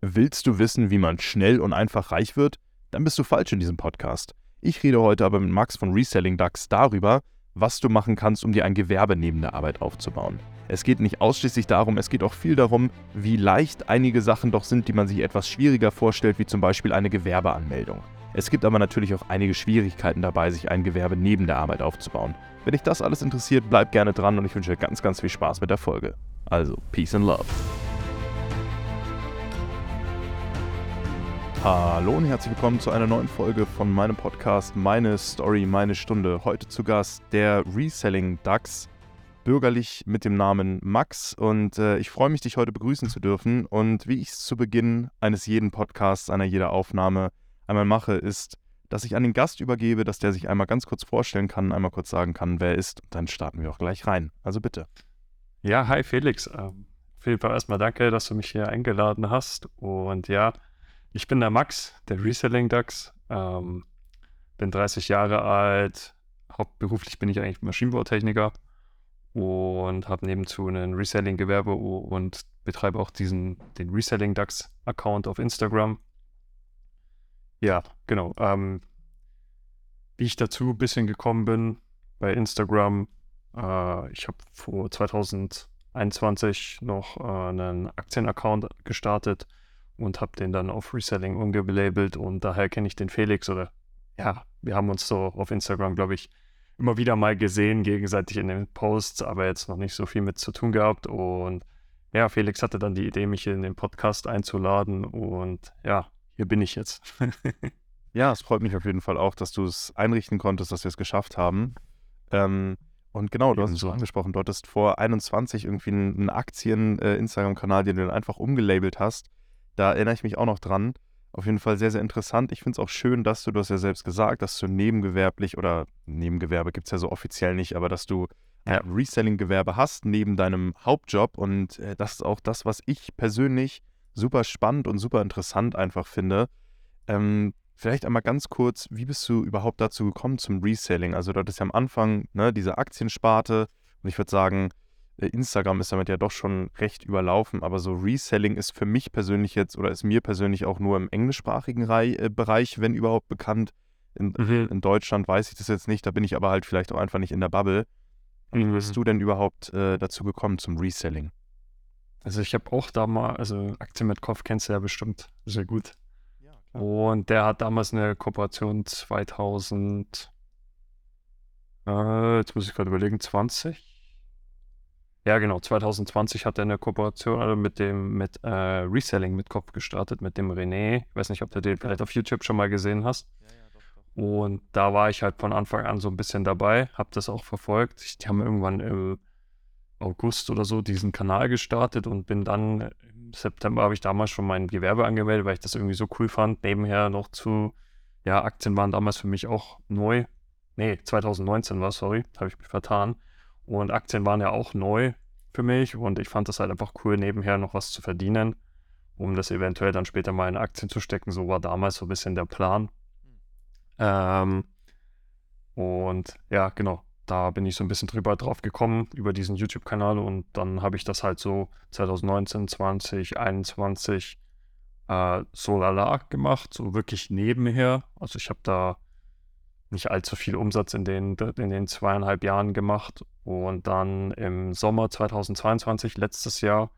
Willst du wissen, wie man schnell und einfach reich wird? Dann bist du falsch in diesem Podcast. Ich rede heute aber mit Max von Reselling Ducks darüber, was du machen kannst, um dir ein Gewerbe neben der Arbeit aufzubauen. Es geht nicht ausschließlich darum, es geht auch viel darum, wie leicht einige Sachen doch sind, die man sich etwas schwieriger vorstellt, wie zum Beispiel eine Gewerbeanmeldung. Es gibt aber natürlich auch einige Schwierigkeiten dabei, sich ein Gewerbe neben der Arbeit aufzubauen. Wenn dich das alles interessiert, bleib gerne dran und ich wünsche dir ganz, ganz viel Spaß mit der Folge. Also, Peace and Love. Hallo und herzlich willkommen zu einer neuen Folge von meinem Podcast Meine Story, meine Stunde. Heute zu Gast der Reselling DAX, bürgerlich mit dem Namen Max. Und äh, ich freue mich, dich heute begrüßen zu dürfen. Und wie ich es zu Beginn eines jeden Podcasts, einer jeder Aufnahme einmal mache, ist, dass ich an den Gast übergebe, dass der sich einmal ganz kurz vorstellen kann, einmal kurz sagen kann, wer er ist. Und dann starten wir auch gleich rein. Also bitte. Ja, hi Felix. Ähm, auf jeden Fall erstmal danke, dass du mich hier eingeladen hast. Und ja, ich bin der Max, der Reselling Ducks. Ähm, bin 30 Jahre alt. Hauptberuflich bin ich eigentlich Maschinenbautechniker und habe nebenzu ein Reselling-Gewerbe und betreibe auch diesen, den Reselling Ducks-Account auf Instagram. Ja, genau. Ähm, wie ich dazu ein bisschen gekommen bin bei Instagram, äh, ich habe vor 2021 noch äh, einen Aktienaccount gestartet und habe den dann auf Reselling umgelabelt und daher kenne ich den Felix oder ja, wir haben uns so auf Instagram, glaube ich, immer wieder mal gesehen, gegenseitig in den Posts, aber jetzt noch nicht so viel mit zu tun gehabt und ja, Felix hatte dann die Idee, mich in den Podcast einzuladen und ja, hier bin ich jetzt. ja, es freut mich auf jeden Fall auch, dass du es einrichten konntest, dass wir es geschafft haben. Ähm, und genau, du hast es so angesprochen, du hattest vor 21 irgendwie einen, einen Aktien-Instagram-Kanal, äh, den du dann einfach umgelabelt hast. Da erinnere ich mich auch noch dran. Auf jeden Fall sehr, sehr interessant. Ich finde es auch schön, dass du, du hast ja selbst gesagt, dass du nebengewerblich oder Nebengewerbe gibt es ja so offiziell nicht, aber dass du ja. ein Reselling-Gewerbe hast neben deinem Hauptjob. Und äh, das ist auch das, was ich persönlich super spannend und super interessant einfach finde. Ähm, vielleicht einmal ganz kurz, wie bist du überhaupt dazu gekommen zum Reselling? Also du hattest ja am Anfang ne, diese Aktiensparte und ich würde sagen, äh, Instagram ist damit ja doch schon recht überlaufen, aber so Reselling ist für mich persönlich jetzt oder ist mir persönlich auch nur im englischsprachigen äh, Bereich, wenn überhaupt bekannt. In, mhm. in, Deutschland weiß ich das jetzt nicht, da bin ich aber halt vielleicht auch einfach nicht in der Bubble. Wie mhm. bist du denn überhaupt äh, dazu gekommen zum Reselling? Also ich habe auch da mal, also Aktien mit Kopf kennst du ja bestimmt sehr gut. Ja, Und der hat damals eine Kooperation 2000, äh, jetzt muss ich gerade überlegen, 20? Ja, genau. 2020 hat er eine Kooperation also mit dem mit äh, Reselling mit Kopf gestartet, mit dem René. Ich weiß nicht, ob du den vielleicht auf YouTube schon mal gesehen hast. Ja, ja, doch, doch. Und da war ich halt von Anfang an so ein bisschen dabei, habe das auch verfolgt. Die haben irgendwann im August oder so diesen Kanal gestartet und bin dann im September habe ich damals schon mein Gewerbe angemeldet, weil ich das irgendwie so cool fand. Nebenher noch zu, ja, Aktien waren damals für mich auch neu. Nee, 2019 war, sorry, habe ich mich vertan. Und Aktien waren ja auch neu für mich und ich fand das halt einfach cool, nebenher noch was zu verdienen, um das eventuell dann später mal in Aktien zu stecken. So war damals so ein bisschen der Plan. Ähm, und ja, genau, da bin ich so ein bisschen drüber drauf gekommen, über diesen YouTube-Kanal und dann habe ich das halt so 2019, 20, 21 äh, so lala gemacht, so wirklich nebenher. Also ich habe da nicht allzu viel Umsatz in den, in den zweieinhalb Jahren gemacht. Und dann im Sommer 2022, letztes Jahr,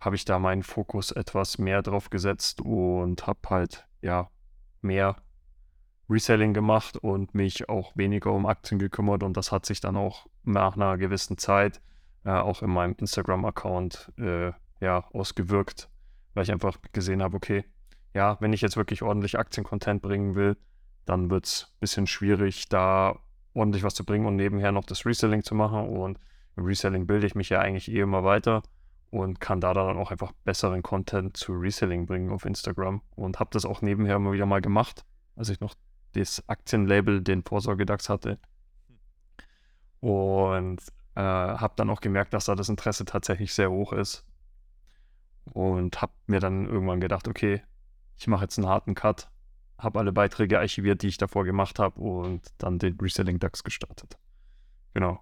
habe ich da meinen Fokus etwas mehr drauf gesetzt und habe halt, ja, mehr Reselling gemacht und mich auch weniger um Aktien gekümmert. Und das hat sich dann auch nach einer gewissen Zeit äh, auch in meinem Instagram-Account äh, ja, ausgewirkt, weil ich einfach gesehen habe, okay, ja, wenn ich jetzt wirklich ordentlich Aktien-Content bringen will, dann wird es ein bisschen schwierig, da ordentlich was zu bringen und nebenher noch das Reselling zu machen. Und im Reselling bilde ich mich ja eigentlich eh immer weiter und kann da dann auch einfach besseren Content zu Reselling bringen auf Instagram. Und habe das auch nebenher immer wieder mal gemacht, als ich noch das Aktienlabel, den Vorsorgedax hatte. Und äh, habe dann auch gemerkt, dass da das Interesse tatsächlich sehr hoch ist. Und habe mir dann irgendwann gedacht, okay, ich mache jetzt einen harten Cut habe alle Beiträge archiviert, die ich davor gemacht habe und dann den Reselling DAX gestartet. Genau.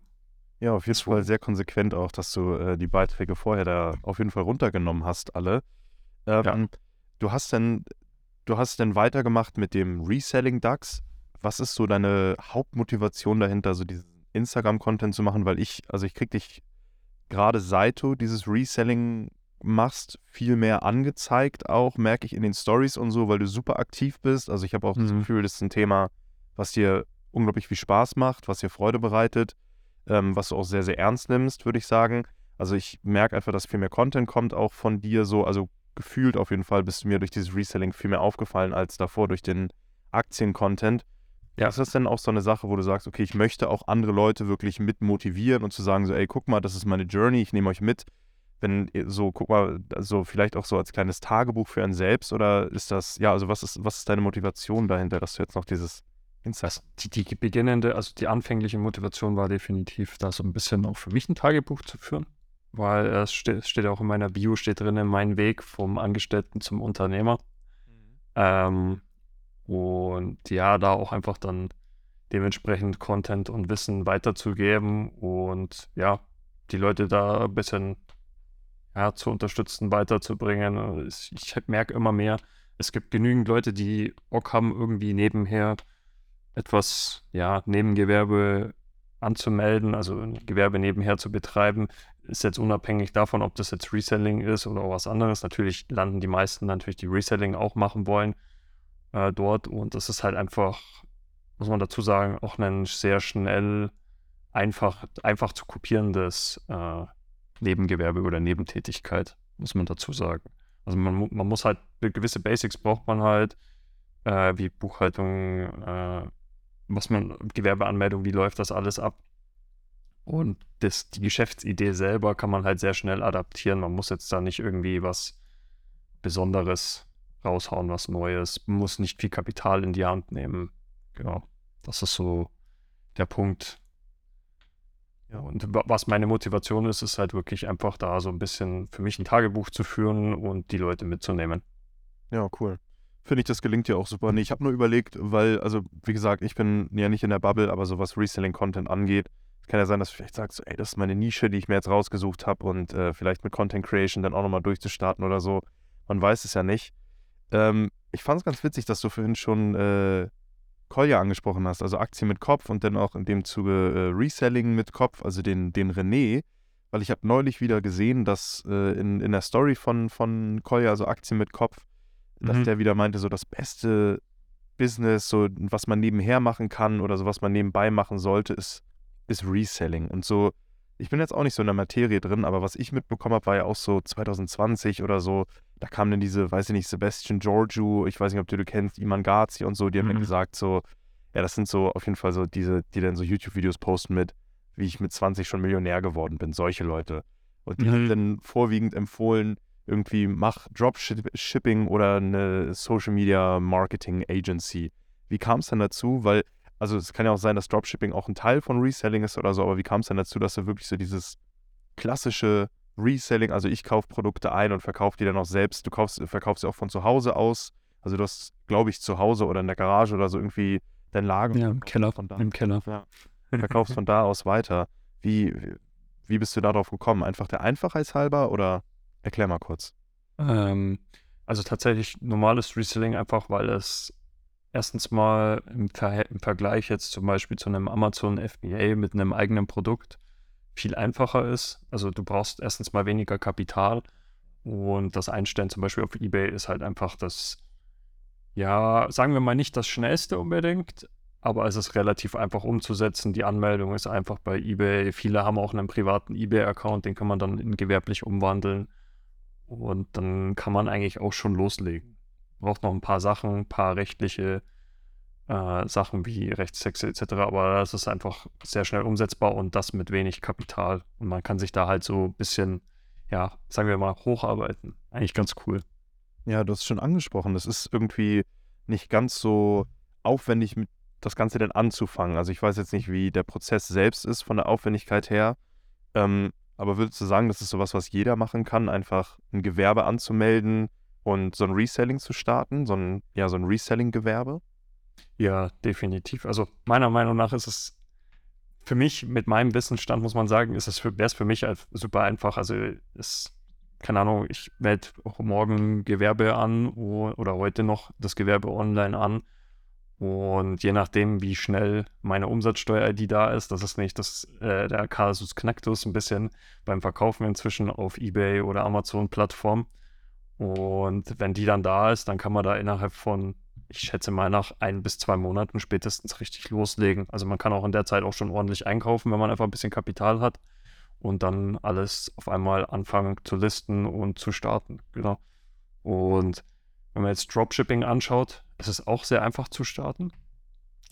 Ja, auf jeden Fall sehr konsequent auch, dass du äh, die Beiträge vorher da auf jeden Fall runtergenommen hast, alle. Ähm, ja. du hast denn, du hast denn weitergemacht mit dem Reselling DAX. Was ist so deine Hauptmotivation dahinter, so diesen Instagram-Content zu machen? Weil ich, also ich krieg dich gerade seit du dieses Reselling machst, viel mehr angezeigt, auch merke ich in den Stories und so, weil du super aktiv bist. Also ich habe auch mhm. das Gefühl, das ist ein Thema, was dir unglaublich viel Spaß macht, was dir Freude bereitet, ähm, was du auch sehr, sehr ernst nimmst, würde ich sagen. Also ich merke einfach, dass viel mehr Content kommt auch von dir so, also gefühlt auf jeden Fall bist du mir durch dieses Reselling viel mehr aufgefallen als davor durch den Aktien-Content. Ja. Ist das denn auch so eine Sache, wo du sagst, okay, ich möchte auch andere Leute wirklich mit motivieren und zu sagen, so, ey, guck mal, das ist meine Journey, ich nehme euch mit. Wenn so, guck mal, so vielleicht auch so als kleines Tagebuch für einen selbst oder ist das, ja, also was ist, was ist deine Motivation dahinter, dass du jetzt noch dieses Insight? Die, die beginnende, also die anfängliche Motivation war definitiv, da so ein bisschen auch für mich ein Tagebuch zu führen weil es steht, steht auch in meiner Bio, steht drin, mein Weg vom Angestellten zum Unternehmer. Mhm. Ähm, und ja, da auch einfach dann dementsprechend Content und Wissen weiterzugeben und ja, die Leute da ein bisschen ja, zu unterstützen, weiterzubringen. Ich, merke immer mehr, es gibt genügend Leute, die Bock haben, irgendwie nebenher etwas, ja, Nebengewerbe anzumelden, also ein Gewerbe nebenher zu betreiben, ist jetzt unabhängig davon, ob das jetzt Reselling ist oder was anderes. Natürlich landen die meisten natürlich, die Reselling auch machen wollen, äh, dort. Und das ist halt einfach, muss man dazu sagen, auch ein sehr schnell, einfach, einfach zu kopierendes äh, Nebengewerbe oder Nebentätigkeit, muss man dazu sagen. Also man, man muss halt, gewisse Basics braucht man halt, äh, wie Buchhaltung, äh, was man, Gewerbeanmeldung, wie läuft das alles ab? Und das, die Geschäftsidee selber kann man halt sehr schnell adaptieren. Man muss jetzt da nicht irgendwie was Besonderes raushauen, was Neues. Man muss nicht viel Kapital in die Hand nehmen. Genau. Das ist so der Punkt. Ja, und was meine Motivation ist, ist halt wirklich einfach da so ein bisschen für mich ein Tagebuch zu führen und die Leute mitzunehmen. Ja, cool. Finde ich, das gelingt dir auch super. Nee, ich habe nur überlegt, weil, also wie gesagt, ich bin ja nicht in der Bubble, aber so was Reselling-Content angeht, kann ja sein, dass du vielleicht sagst, ey, das ist meine Nische, die ich mir jetzt rausgesucht habe und äh, vielleicht mit Content Creation dann auch nochmal durchzustarten oder so. Man weiß es ja nicht. Ähm, ich fand es ganz witzig, dass du vorhin schon äh, Kolja angesprochen hast, also Aktien mit Kopf und dann auch in dem Zuge äh, Reselling mit Kopf, also den, den René, weil ich habe neulich wieder gesehen, dass äh, in, in der Story von, von Kolja, also Aktien mit Kopf, dass mhm. der wieder meinte, so das beste Business, so was man nebenher machen kann oder so was man nebenbei machen sollte, ist ist Reselling. Und so, ich bin jetzt auch nicht so in der Materie drin, aber was ich mitbekommen habe, war ja auch so 2020 oder so, da kamen dann diese, weiß ich nicht, Sebastian Giorgio, ich weiß nicht, ob du, du kennst, Iman Gazi und so, die haben mhm. mir gesagt, so, ja, das sind so auf jeden Fall so diese, die dann so YouTube-Videos posten mit, wie ich mit 20 schon Millionär geworden bin, solche Leute. Und die mhm. haben dann vorwiegend empfohlen, irgendwie mach Dropshipping oder eine Social Media Marketing Agency. Wie kam es dann dazu? Weil also es kann ja auch sein, dass Dropshipping auch ein Teil von Reselling ist oder so, aber wie kam es denn dazu, dass du wirklich so dieses klassische Reselling, also ich kaufe Produkte ein und verkaufe die dann auch selbst, du kaufst, verkaufst sie auch von zu Hause aus, also du hast, glaube ich, zu Hause oder in der Garage oder so irgendwie dein Lager. Ja, im Keller. Von da, Im Keller. Ja, verkaufst von da aus weiter. Wie, wie bist du darauf gekommen? Einfach der Einfachheitshalber oder erklär mal kurz. Ähm, also tatsächlich normales Reselling einfach, weil es erstens mal im, Ver im Vergleich jetzt zum Beispiel zu einem Amazon FBA mit einem eigenen Produkt viel einfacher ist. Also du brauchst erstens mal weniger Kapital und das Einstellen zum Beispiel auf eBay ist halt einfach das, ja, sagen wir mal nicht das schnellste unbedingt, aber es ist relativ einfach umzusetzen. Die Anmeldung ist einfach bei eBay. Viele haben auch einen privaten eBay-Account, den kann man dann in gewerblich umwandeln und dann kann man eigentlich auch schon loslegen braucht noch ein paar Sachen, ein paar rechtliche äh, Sachen wie Rechtstexte etc. Aber das ist einfach sehr schnell umsetzbar und das mit wenig Kapital. Und man kann sich da halt so ein bisschen, ja, sagen wir mal, hocharbeiten. Eigentlich ganz cool. Ja, du hast es schon angesprochen. Das ist irgendwie nicht ganz so aufwendig, mit das Ganze denn anzufangen. Also ich weiß jetzt nicht, wie der Prozess selbst ist von der Aufwendigkeit her. Ähm, aber würdest du sagen, das ist sowas, was jeder machen kann, einfach ein Gewerbe anzumelden, und so ein Reselling zu starten, so ein, ja, so ein Reselling-Gewerbe? Ja, definitiv. Also meiner Meinung nach ist es für mich, mit meinem Wissensstand, muss man sagen, ist es wäre es für mich super einfach. Also es keine Ahnung, ich melde morgen Gewerbe an oder heute noch das Gewerbe online an. Und je nachdem, wie schnell meine Umsatzsteuer-ID da ist, das ist nicht das, äh, der Kasus Knacktus ein bisschen beim Verkaufen inzwischen auf Ebay oder Amazon-Plattform. Und wenn die dann da ist, dann kann man da innerhalb von, ich schätze mal, nach ein bis zwei Monaten spätestens richtig loslegen. Also man kann auch in der Zeit auch schon ordentlich einkaufen, wenn man einfach ein bisschen Kapital hat und dann alles auf einmal anfangen zu listen und zu starten. Genau. Und wenn man jetzt Dropshipping anschaut, ist es auch sehr einfach zu starten.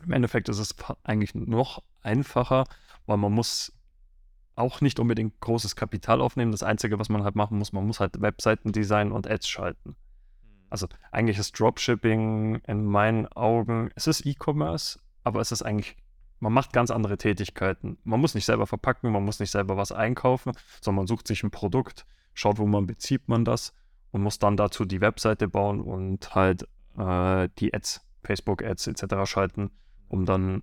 Im Endeffekt ist es eigentlich noch einfacher, weil man muss auch nicht unbedingt großes Kapital aufnehmen. Das Einzige, was man halt machen muss, man muss halt Webseiten designen und Ads schalten. Also eigentlich ist Dropshipping in meinen Augen, es ist E-Commerce, aber es ist eigentlich, man macht ganz andere Tätigkeiten. Man muss nicht selber verpacken, man muss nicht selber was einkaufen, sondern man sucht sich ein Produkt, schaut, wo man bezieht man das und muss dann dazu die Webseite bauen und halt äh, die Ads, Facebook-Ads etc. schalten, um dann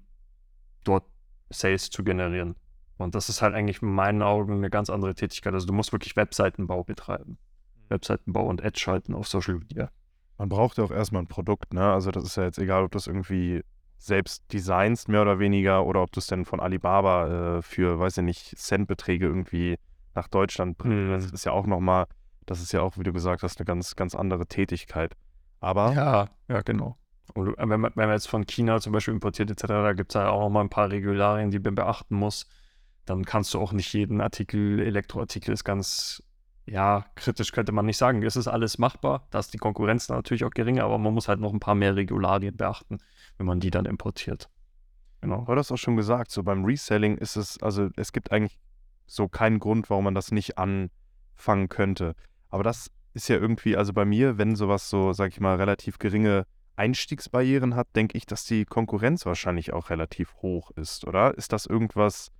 dort Sales zu generieren. Und das ist halt eigentlich in meinen Augen eine ganz andere Tätigkeit. Also du musst wirklich Webseitenbau betreiben. Webseitenbau und Ads schalten auf Social Media. Man braucht ja auch erstmal ein Produkt, ne? Also das ist ja jetzt egal, ob das irgendwie selbst designst, mehr oder weniger, oder ob du es denn von Alibaba äh, für, weiß ich nicht, Centbeträge irgendwie nach Deutschland bringst. Mhm. Das ist ja auch nochmal, das ist ja auch, wie du gesagt hast, eine ganz, ganz andere Tätigkeit. Aber. Ja, ja, genau. Und wenn man, wenn man jetzt von China zum Beispiel importiert etc., da gibt es ja auch noch mal ein paar Regularien, die man beachten muss dann kannst du auch nicht jeden Artikel, Elektroartikel ist ganz, ja, kritisch könnte man nicht sagen. Es ist alles machbar, da ist die Konkurrenz natürlich auch geringer, aber man muss halt noch ein paar mehr Regularien beachten, wenn man die dann importiert. Genau. Du hast auch schon gesagt, so beim Reselling ist es, also es gibt eigentlich so keinen Grund, warum man das nicht anfangen könnte. Aber das ist ja irgendwie, also bei mir, wenn sowas so, sag ich mal, relativ geringe Einstiegsbarrieren hat, denke ich, dass die Konkurrenz wahrscheinlich auch relativ hoch ist, oder? Ist das irgendwas,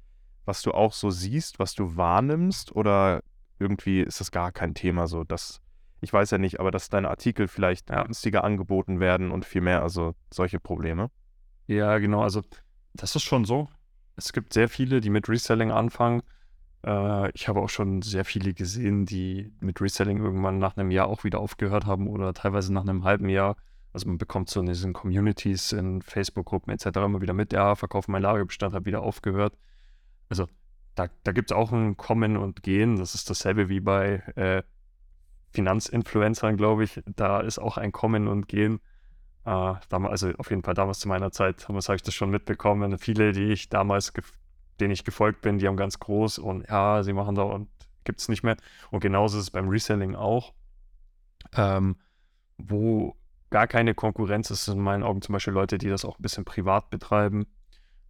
was du auch so siehst, was du wahrnimmst? Oder irgendwie ist das gar kein Thema so, dass, ich weiß ja nicht, aber dass deine Artikel vielleicht ja. günstiger angeboten werden und viel mehr, also solche Probleme? Ja, genau, also das ist schon so. Es gibt sehr viele, die mit Reselling anfangen. Äh, ich habe auch schon sehr viele gesehen, die mit Reselling irgendwann nach einem Jahr auch wieder aufgehört haben oder teilweise nach einem halben Jahr. Also man bekommt so in diesen Communities, in Facebook-Gruppen etc. immer wieder mit, ja, Verkauf mein Lagerbestand, habe wieder aufgehört also da, da gibt es auch ein Kommen und Gehen. Das ist dasselbe wie bei äh, Finanzinfluencern, glaube ich. Da ist auch ein Kommen und Gehen. Äh, damals, also auf jeden Fall damals zu meiner Zeit, damals habe ich das schon mitbekommen. Viele, die ich damals, denen ich gefolgt bin, die haben ganz groß und ja, sie machen da und gibt es nicht mehr. Und genauso ist es beim Reselling auch, ähm, wo gar keine Konkurrenz ist. in meinen Augen zum Beispiel Leute, die das auch ein bisschen privat betreiben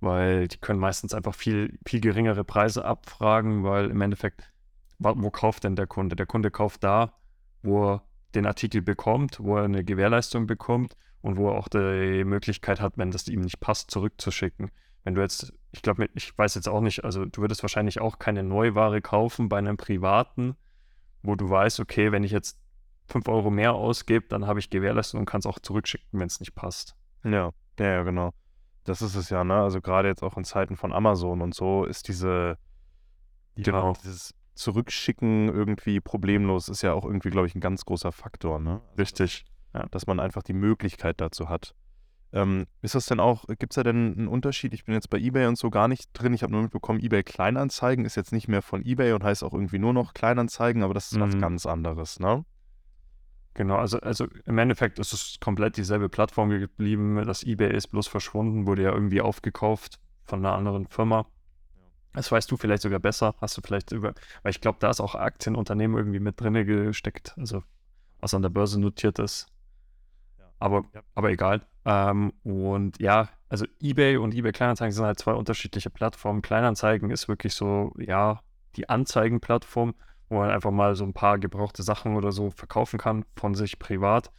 weil die können meistens einfach viel, viel geringere Preise abfragen, weil im Endeffekt, wo kauft denn der Kunde? Der Kunde kauft da, wo er den Artikel bekommt, wo er eine Gewährleistung bekommt und wo er auch die Möglichkeit hat, wenn das ihm nicht passt, zurückzuschicken. Wenn du jetzt, ich glaube, ich weiß jetzt auch nicht, also du würdest wahrscheinlich auch keine Neuware kaufen bei einem Privaten, wo du weißt, okay, wenn ich jetzt 5 Euro mehr ausgebe, dann habe ich Gewährleistung und kann es auch zurückschicken, wenn es nicht passt. Ja, ja, genau. Das ist es ja, ne? Also gerade jetzt auch in Zeiten von Amazon und so ist diese, genau. dieses Zurückschicken irgendwie problemlos, ist ja auch irgendwie, glaube ich, ein ganz großer Faktor, ne? Also, Richtig. Ja, dass man einfach die Möglichkeit dazu hat. Ähm, ist das denn auch, gibt es da denn einen Unterschied? Ich bin jetzt bei eBay und so gar nicht drin. Ich habe nur mitbekommen, eBay Kleinanzeigen ist jetzt nicht mehr von eBay und heißt auch irgendwie nur noch Kleinanzeigen, aber das ist mhm. was ganz anderes, ne? Genau, also, also im Endeffekt ist es komplett dieselbe Plattform geblieben. Das eBay ist bloß verschwunden, wurde ja irgendwie aufgekauft von einer anderen Firma. Das weißt du vielleicht sogar besser. Hast du vielleicht über, weil ich glaube, da ist auch Aktienunternehmen irgendwie mit drin gesteckt, also was an der Börse notiert ist. Aber, aber egal. Ähm, und ja, also eBay und eBay Kleinanzeigen sind halt zwei unterschiedliche Plattformen. Kleinanzeigen ist wirklich so, ja, die Anzeigenplattform wo man einfach mal so ein paar gebrauchte Sachen oder so verkaufen kann von sich privat.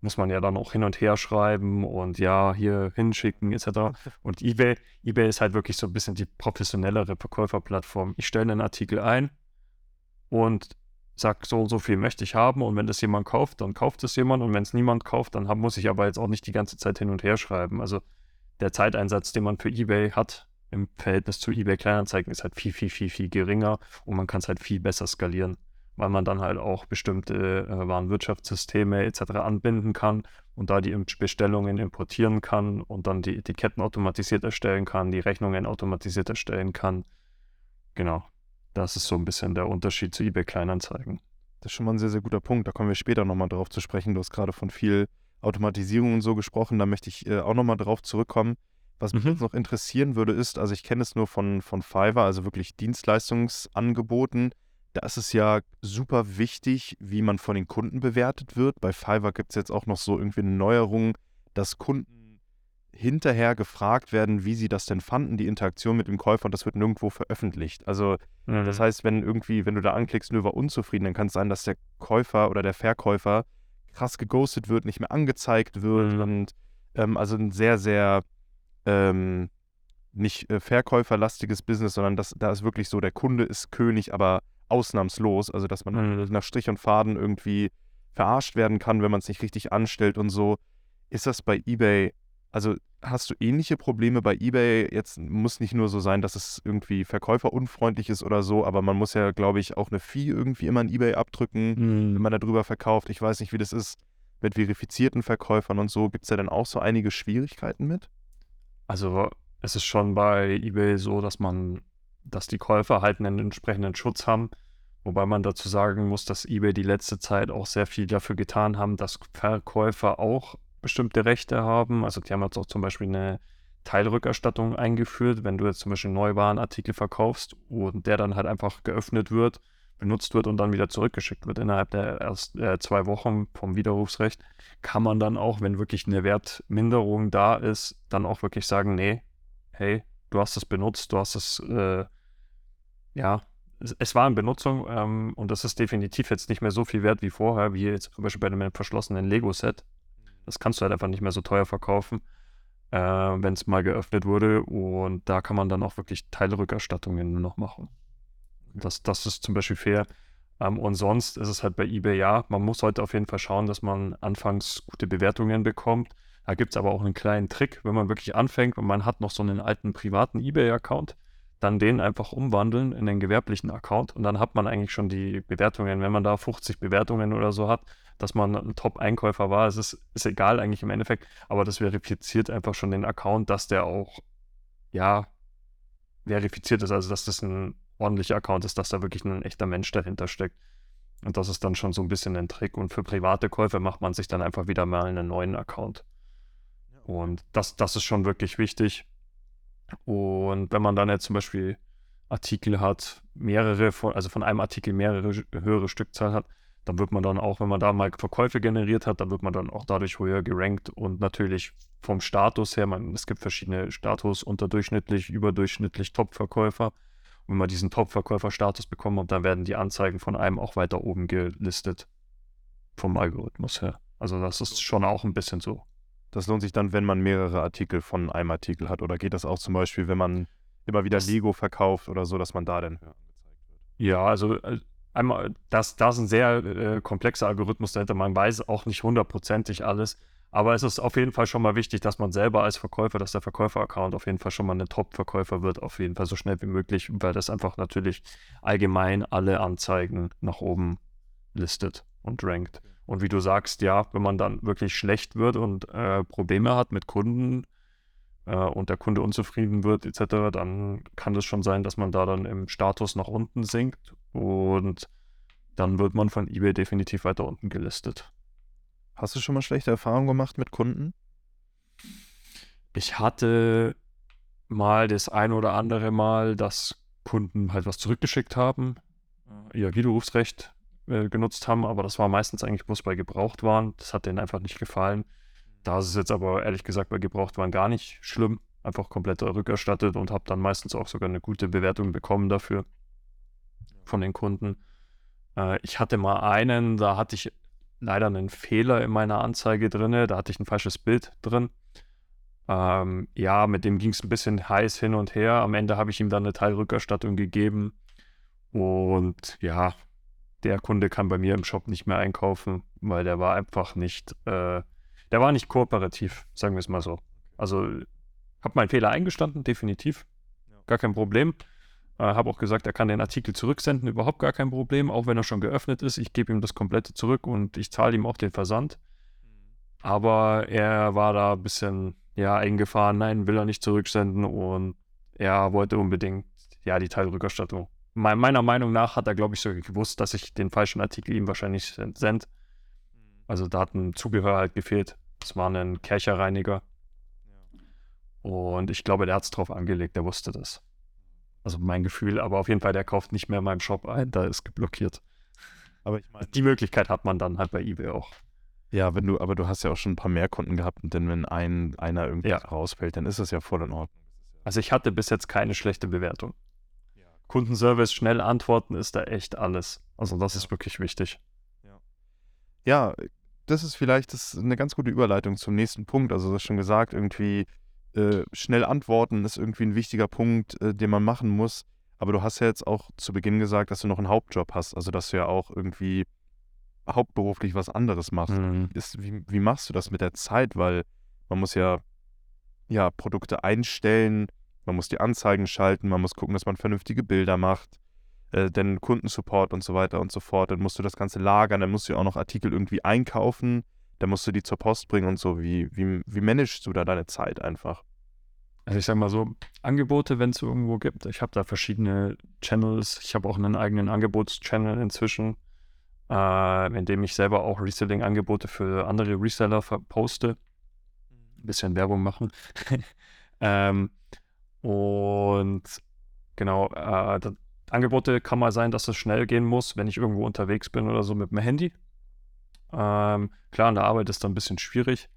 Muss man ja dann auch hin und her schreiben und ja, hier hinschicken etc. Und eBay, eBay ist halt wirklich so ein bisschen die professionellere Verkäuferplattform. Ich stelle einen Artikel ein und sage, so und so viel möchte ich haben und wenn das jemand kauft, dann kauft es jemand und wenn es niemand kauft, dann muss ich aber jetzt auch nicht die ganze Zeit hin und her schreiben. Also der Zeiteinsatz, den man für eBay hat, im Verhältnis zu eBay Kleinanzeigen ist halt viel, viel, viel, viel geringer und man kann es halt viel besser skalieren. weil man dann halt auch bestimmte äh, Warenwirtschaftssysteme etc. anbinden kann und da die Bestellungen importieren kann und dann die Etiketten automatisiert erstellen kann, die Rechnungen automatisiert erstellen kann. Genau. Das ist so ein bisschen der Unterschied zu eBay Kleinanzeigen. Das ist schon mal ein sehr, sehr guter Punkt. Da kommen wir später nochmal drauf zu sprechen. Du hast gerade von viel Automatisierung und so gesprochen. Da möchte ich äh, auch nochmal drauf zurückkommen. Was mich mhm. jetzt noch interessieren würde, ist, also ich kenne es nur von, von Fiverr, also wirklich Dienstleistungsangeboten. Da ist es ja super wichtig, wie man von den Kunden bewertet wird. Bei Fiverr gibt es jetzt auch noch so irgendwie eine Neuerung, dass Kunden hinterher gefragt werden, wie sie das denn fanden, die Interaktion mit dem Käufer, und das wird nirgendwo veröffentlicht. Also, mhm. das heißt, wenn irgendwie, wenn du da anklickst, nur war unzufrieden, dann kann es sein, dass der Käufer oder der Verkäufer krass geghostet wird, nicht mehr angezeigt wird mhm. und ähm, also ein sehr, sehr ähm, nicht äh, verkäuferlastiges Business, sondern das, da ist wirklich so, der Kunde ist König, aber ausnahmslos. Also, dass man mhm. nach Strich und Faden irgendwie verarscht werden kann, wenn man es nicht richtig anstellt und so. Ist das bei eBay, also hast du ähnliche Probleme bei eBay? Jetzt muss nicht nur so sein, dass es irgendwie verkäuferunfreundlich ist oder so, aber man muss ja, glaube ich, auch eine Fee irgendwie immer an eBay abdrücken, mhm. wenn man darüber verkauft. Ich weiß nicht, wie das ist mit verifizierten Verkäufern und so. Gibt es da denn auch so einige Schwierigkeiten mit? Also es ist schon bei eBay so, dass man dass die Käufer halt einen entsprechenden Schutz haben. Wobei man dazu sagen muss, dass eBay die letzte Zeit auch sehr viel dafür getan haben, dass Verkäufer auch bestimmte Rechte haben. Also die haben jetzt auch zum Beispiel eine Teilrückerstattung eingeführt, wenn du jetzt zum Beispiel einen Neuwarenartikel verkaufst und der dann halt einfach geöffnet wird, benutzt wird und dann wieder zurückgeschickt wird innerhalb der erst äh, zwei Wochen vom Widerrufsrecht, kann man dann auch, wenn wirklich eine Wertminderung da ist, dann auch wirklich sagen, nee, hey, du hast es benutzt, du hast es, äh, ja, es, es, war in Benutzung ähm, und das ist definitiv jetzt nicht mehr so viel wert wie vorher, wie jetzt zum Beispiel bei einem verschlossenen Lego-Set. Das kannst du halt einfach nicht mehr so teuer verkaufen, äh, wenn es mal geöffnet wurde und da kann man dann auch wirklich Teilrückerstattungen noch machen. Das, das ist zum Beispiel fair. Ähm, und sonst ist es halt bei eBay, ja, man muss heute auf jeden Fall schauen, dass man anfangs gute Bewertungen bekommt da gibt es aber auch einen kleinen Trick, wenn man wirklich anfängt und man hat noch so einen alten privaten eBay-Account, dann den einfach umwandeln in den gewerblichen Account und dann hat man eigentlich schon die Bewertungen, wenn man da 50 Bewertungen oder so hat, dass man ein Top-Einkäufer war. Es ist, ist egal eigentlich im Endeffekt, aber das verifiziert einfach schon den Account, dass der auch, ja, verifiziert ist, also dass das ein ordentlicher Account ist, dass da wirklich ein echter Mensch dahinter steckt. Und das ist dann schon so ein bisschen ein Trick. Und für private Käufer macht man sich dann einfach wieder mal einen neuen Account. Und das, das ist schon wirklich wichtig. Und wenn man dann jetzt zum Beispiel Artikel hat, mehrere von, also von einem Artikel mehrere höhere Stückzahl hat, dann wird man dann auch, wenn man da mal Verkäufe generiert hat, dann wird man dann auch dadurch höher gerankt und natürlich vom Status her, man, es gibt verschiedene Status, unterdurchschnittlich, überdurchschnittlich Top-Verkäufer. Und wenn man diesen Top-Verkäufer-Status bekommen hat, dann werden die Anzeigen von einem auch weiter oben gelistet. Vom Algorithmus her. Also das ist schon auch ein bisschen so. Das lohnt sich dann, wenn man mehrere Artikel von einem Artikel hat. Oder geht das auch zum Beispiel, wenn man immer wieder das, Lego verkauft oder so, dass man da dann höher angezeigt wird? Ja, also äh, einmal, das, das ist ein sehr äh, komplexer Algorithmus dahinter. Man weiß auch nicht hundertprozentig alles. Aber es ist auf jeden Fall schon mal wichtig, dass man selber als Verkäufer, dass der Verkäufer-Account auf jeden Fall schon mal ein Top-Verkäufer wird, auf jeden Fall so schnell wie möglich, weil das einfach natürlich allgemein alle Anzeigen nach oben listet und rankt. Und wie du sagst, ja, wenn man dann wirklich schlecht wird und äh, Probleme hat mit Kunden äh, und der Kunde unzufrieden wird etc., dann kann es schon sein, dass man da dann im Status nach unten sinkt und dann wird man von eBay definitiv weiter unten gelistet. Hast du schon mal schlechte Erfahrungen gemacht mit Kunden? Ich hatte mal das ein oder andere Mal, dass Kunden halt was zurückgeschickt haben, ihr Widerrufsrecht äh, genutzt haben, aber das war meistens eigentlich bloß bei Gebrauchtwaren. Das hat denen einfach nicht gefallen. Da ist es jetzt aber ehrlich gesagt bei Gebrauchtwaren gar nicht schlimm. Einfach komplett rückerstattet und habe dann meistens auch sogar eine gute Bewertung bekommen dafür von den Kunden. Äh, ich hatte mal einen, da hatte ich leider einen Fehler in meiner Anzeige drin. Da hatte ich ein falsches Bild drin. Ähm, ja, mit dem ging es ein bisschen heiß hin und her. Am Ende habe ich ihm dann eine Teilrückerstattung gegeben. Und ja, der Kunde kann bei mir im Shop nicht mehr einkaufen, weil der war einfach nicht, äh, der war nicht kooperativ, sagen wir es mal so. Also habe meinen Fehler eingestanden, definitiv, gar kein Problem. Äh, habe auch gesagt, er kann den Artikel zurücksenden, überhaupt gar kein Problem, auch wenn er schon geöffnet ist. Ich gebe ihm das komplette zurück und ich zahle ihm auch den Versand. Aber er war da ein bisschen ja, eingefahren, nein, will er nicht zurücksenden und er wollte unbedingt ja die Teilrückerstattung. Me meiner Meinung nach hat er, glaube ich, sogar gewusst, dass ich den falschen Artikel ihm wahrscheinlich sende. Also da hat ein Zubehör halt gefehlt. Das war ein Kercherreiniger. Und ich glaube, der hat es drauf angelegt, der wusste das. Also mein Gefühl, aber auf jeden Fall, der kauft nicht mehr in meinem Shop ein, da ist geblockiert. Aber ich meine. Die Möglichkeit hat man dann halt bei eBay auch. Ja, wenn du, aber du hast ja auch schon ein paar mehr Kunden gehabt, denn wenn ein, einer irgendwie ja. rausfällt, dann ist das ja voll in Ordnung. Also ich hatte bis jetzt keine schlechte Bewertung. Ja. Kundenservice, schnell antworten ist da echt alles. Also das ja. ist wirklich wichtig. Ja. ja, das ist vielleicht das ist eine ganz gute Überleitung zum nächsten Punkt. Also du hast schon gesagt, irgendwie äh, schnell antworten ist irgendwie ein wichtiger Punkt, äh, den man machen muss. Aber du hast ja jetzt auch zu Beginn gesagt, dass du noch einen Hauptjob hast, also dass du ja auch irgendwie hauptberuflich was anderes machst. Mhm. Ist, wie, wie machst du das mit der Zeit? Weil man muss ja, ja Produkte einstellen, man muss die Anzeigen schalten, man muss gucken, dass man vernünftige Bilder macht, äh, denn Kundensupport und so weiter und so fort. Dann musst du das Ganze lagern, dann musst du ja auch noch Artikel irgendwie einkaufen dann musst du die zur Post bringen und so. Wie, wie, wie managst du da deine Zeit einfach? Also ich sag mal so, Angebote, wenn es irgendwo gibt. Ich habe da verschiedene Channels. Ich habe auch einen eigenen Angebotschannel inzwischen, äh, in dem ich selber auch Reselling-Angebote für andere Reseller poste. Ein bisschen Werbung machen. ähm, und genau, äh, Angebote kann mal sein, dass es schnell gehen muss, wenn ich irgendwo unterwegs bin oder so mit dem Handy. Ähm, klar, an der Arbeit ist dann ein bisschen schwierig,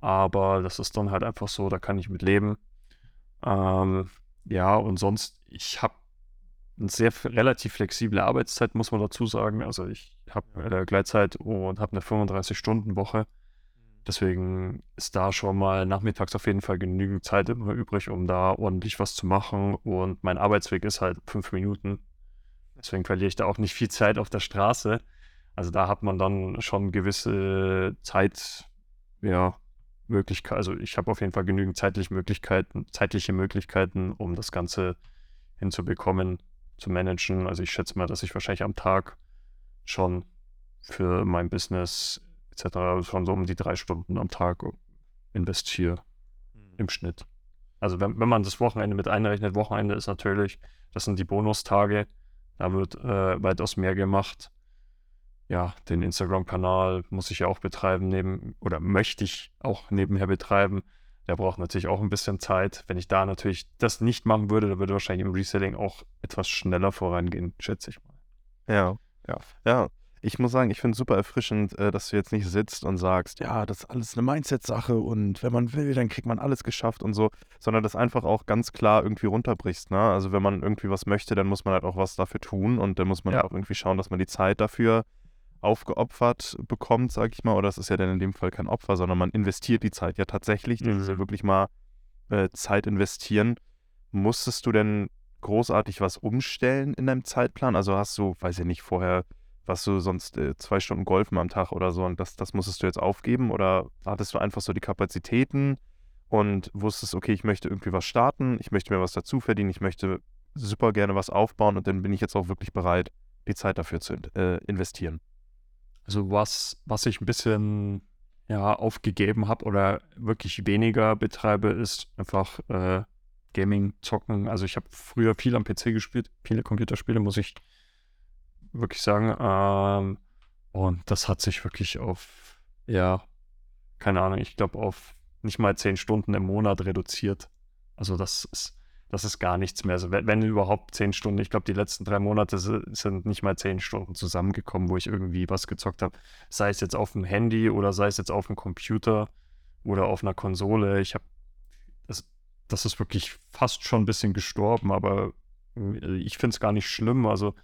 aber das ist dann halt einfach so, da kann ich mit leben. Ähm, ja, und sonst, ich habe eine sehr relativ flexible Arbeitszeit, muss man dazu sagen. Also ich habe äh, Gleitzeit und habe eine 35-Stunden-Woche. Deswegen ist da schon mal nachmittags auf jeden Fall genügend Zeit immer übrig, um da ordentlich was zu machen. Und mein Arbeitsweg ist halt fünf Minuten. Deswegen verliere ich da auch nicht viel Zeit auf der Straße. Also da hat man dann schon gewisse Zeit, ja, Möglichkeit, also ich habe auf jeden Fall genügend zeitliche Möglichkeiten, zeitliche Möglichkeiten, um das Ganze hinzubekommen, zu managen. Also ich schätze mal, dass ich wahrscheinlich am Tag schon für mein Business etc. schon so um die drei Stunden am Tag investiere mhm. im Schnitt. Also wenn, wenn man das Wochenende mit einrechnet, Wochenende ist natürlich, das sind die Bonustage, da wird äh, weitaus mehr gemacht ja, den Instagram-Kanal muss ich ja auch betreiben, neben, oder möchte ich auch nebenher betreiben. Der braucht natürlich auch ein bisschen Zeit. Wenn ich da natürlich das nicht machen würde, dann würde wahrscheinlich im Reselling auch etwas schneller vorangehen, schätze ich mal. Ja, ja. Ja, ich muss sagen, ich finde es super erfrischend, äh, dass du jetzt nicht sitzt und sagst, ja, das ist alles eine Mindset-Sache und wenn man will, dann kriegt man alles geschafft und so, sondern das einfach auch ganz klar irgendwie runterbrichst. Ne? Also wenn man irgendwie was möchte, dann muss man halt auch was dafür tun und dann muss man ja. auch irgendwie schauen, dass man die Zeit dafür aufgeopfert bekommt, sag ich mal. Oder das ist ja dann in dem Fall kein Opfer, sondern man investiert die Zeit ja tatsächlich. Das ist ja mhm. wirklich mal äh, Zeit investieren. Musstest du denn großartig was umstellen in deinem Zeitplan? Also hast du, weiß ich nicht, vorher was du sonst äh, zwei Stunden Golfen am Tag oder so und das, das musstest du jetzt aufgeben? Oder hattest du einfach so die Kapazitäten und wusstest, okay, ich möchte irgendwie was starten, ich möchte mir was dazu verdienen, ich möchte super gerne was aufbauen und dann bin ich jetzt auch wirklich bereit, die Zeit dafür zu äh, investieren? Also was, was ich ein bisschen ja, aufgegeben habe oder wirklich weniger betreibe, ist einfach äh, Gaming, Zocken. Also ich habe früher viel am PC gespielt, viele Computerspiele, muss ich wirklich sagen. Ähm, und das hat sich wirklich auf, ja, keine Ahnung, ich glaube auf nicht mal zehn Stunden im Monat reduziert. Also das ist das ist gar nichts mehr. Also wenn, überhaupt zehn Stunden, ich glaube, die letzten drei Monate sind nicht mal zehn Stunden zusammengekommen, wo ich irgendwie was gezockt habe. Sei es jetzt auf dem Handy oder sei es jetzt auf dem Computer oder auf einer Konsole. Ich habe, das, das ist wirklich fast schon ein bisschen gestorben, aber äh, ich finde es gar nicht schlimm. Also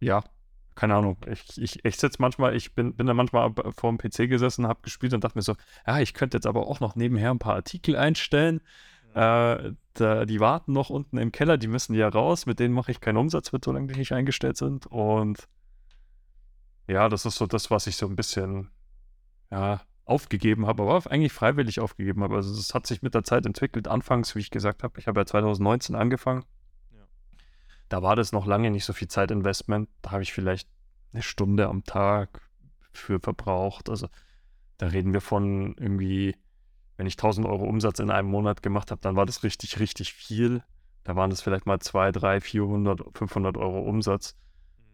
ja, keine Ahnung. Ich, ich, ich sitze manchmal, ich bin, bin da manchmal vor dem PC gesessen, habe gespielt und dachte mir so, ja, ich könnte jetzt aber auch noch nebenher ein paar Artikel einstellen. Äh, da, die warten noch unten im Keller, die müssen ja raus. Mit denen mache ich keinen Umsatz, solange die nicht eingestellt sind. Und ja, das ist so das, was ich so ein bisschen ja, aufgegeben habe, aber eigentlich freiwillig aufgegeben habe. Also es hat sich mit der Zeit entwickelt. Anfangs, wie ich gesagt habe, ich habe ja 2019 angefangen. da war das noch lange nicht so viel Zeitinvestment. Da habe ich vielleicht eine Stunde am Tag für verbraucht. Also da reden wir von irgendwie, wenn ich 1000 Euro Umsatz in einem Monat gemacht habe, dann war das richtig, richtig viel. Da waren es vielleicht mal 2, 3, 400, 500 Euro Umsatz.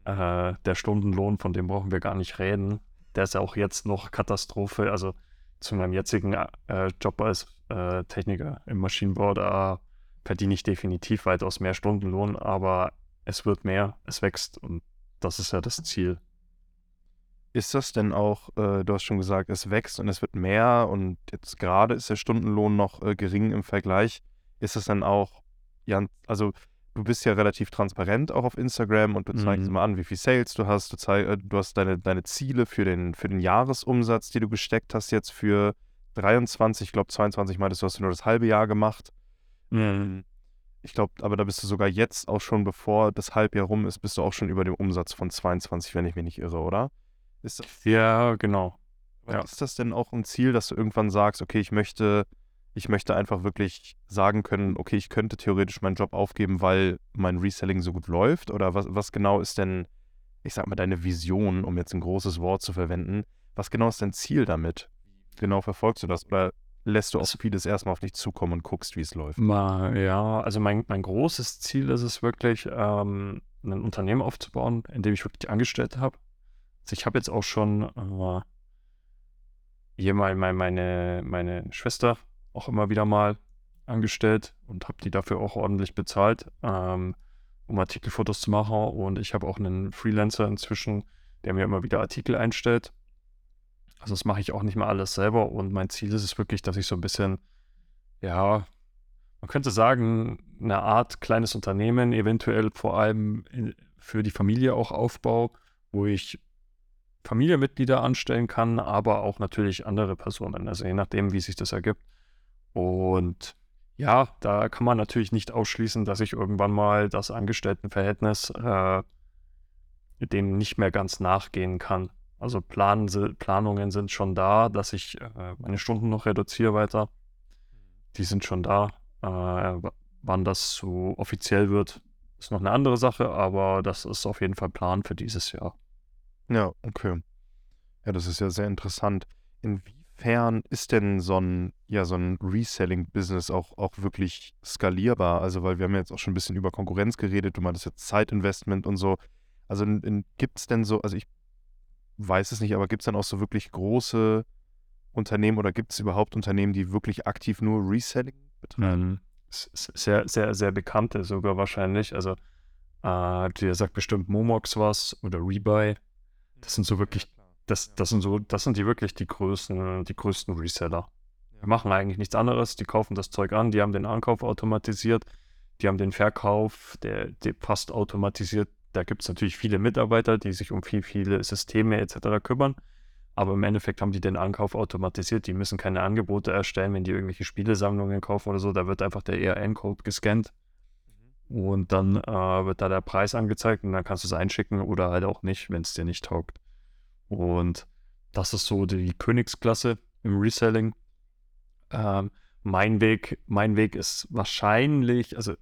Mhm. Äh, der Stundenlohn, von dem brauchen wir gar nicht reden. Der ist ja auch jetzt noch Katastrophe. Also zu meinem jetzigen äh, Job als äh, Techniker im Maschinenbau, da verdiene ich definitiv weitaus mehr Stundenlohn, aber es wird mehr, es wächst und das ist ja das Ziel. Ist das denn auch, äh, du hast schon gesagt, es wächst und es wird mehr und jetzt gerade ist der Stundenlohn noch äh, gering im Vergleich. Ist das dann auch, ja, also du bist ja relativ transparent auch auf Instagram und du zeigst mhm. immer an, wie viel Sales du hast. Du, zeig, äh, du hast deine, deine Ziele für den, für den Jahresumsatz, die du gesteckt hast jetzt für 23, ich glaube 22 meintest du, hast du nur das halbe Jahr gemacht. Mhm. Ich glaube, aber da bist du sogar jetzt auch schon, bevor das Halbjahr rum ist, bist du auch schon über dem Umsatz von 22, wenn ich mich nicht irre, oder? Ist das, ja, genau. Ja. Ist das denn auch ein Ziel, dass du irgendwann sagst, okay, ich möchte, ich möchte einfach wirklich sagen können, okay, ich könnte theoretisch meinen Job aufgeben, weil mein Reselling so gut läuft? Oder was, was genau ist denn, ich sag mal, deine Vision, um jetzt ein großes Wort zu verwenden? Was genau ist dein Ziel damit? Genau verfolgst du das? Oder lässt du auch vieles erstmal auf dich zukommen und guckst, wie es läuft? Mal, ja, also mein, mein großes Ziel ist es wirklich, ähm, ein Unternehmen aufzubauen, in dem ich wirklich Angestellte habe. Also ich habe jetzt auch schon äh, hier mal meine, meine Schwester auch immer wieder mal angestellt und habe die dafür auch ordentlich bezahlt, ähm, um Artikelfotos zu machen. Und ich habe auch einen Freelancer inzwischen, der mir immer wieder Artikel einstellt. Also das mache ich auch nicht mehr alles selber und mein Ziel ist es wirklich, dass ich so ein bisschen, ja, man könnte sagen, eine Art kleines Unternehmen, eventuell vor allem für die Familie auch aufbaue, wo ich Familienmitglieder anstellen kann, aber auch natürlich andere Personen, also je nachdem, wie sich das ergibt. Und ja, da kann man natürlich nicht ausschließen, dass ich irgendwann mal das Angestelltenverhältnis äh, dem nicht mehr ganz nachgehen kann. Also Plan, Planungen sind schon da, dass ich äh, meine Stunden noch reduziere weiter. Die sind schon da. Äh, wann das so offiziell wird, ist noch eine andere Sache, aber das ist auf jeden Fall Plan für dieses Jahr. Ja, okay. Ja, das ist ja sehr interessant. Inwiefern ist denn so ein, ja, so ein Reselling-Business auch, auch wirklich skalierbar? Also, weil wir haben ja jetzt auch schon ein bisschen über Konkurrenz geredet, du meintest jetzt Zeitinvestment und so. Also gibt es denn so, also ich weiß es nicht, aber gibt es dann auch so wirklich große Unternehmen oder gibt es überhaupt Unternehmen, die wirklich aktiv nur Reselling betreiben? Mhm. Sehr, sehr, sehr bekannte sogar wahrscheinlich. Also, äh, der sagt bestimmt Momox was oder Rebuy. Das sind so wirklich, das, das sind so, das sind die wirklich die größten, die größten Reseller. Die machen eigentlich nichts anderes, die kaufen das Zeug an, die haben den Ankauf automatisiert, die haben den Verkauf, der, der fast automatisiert da gibt es natürlich viele Mitarbeiter, die sich um viel, viele Systeme etc. kümmern. Aber im Endeffekt haben die den Ankauf automatisiert. Die müssen keine Angebote erstellen, wenn die irgendwelche Spielesammlungen kaufen oder so. Da wird einfach der ERN-Code gescannt. Und dann äh, wird da der Preis angezeigt und dann kannst du es einschicken oder halt auch nicht, wenn es dir nicht taugt. Und das ist so die Königsklasse im Reselling. Ähm, mein Weg, mein Weg ist wahrscheinlich, also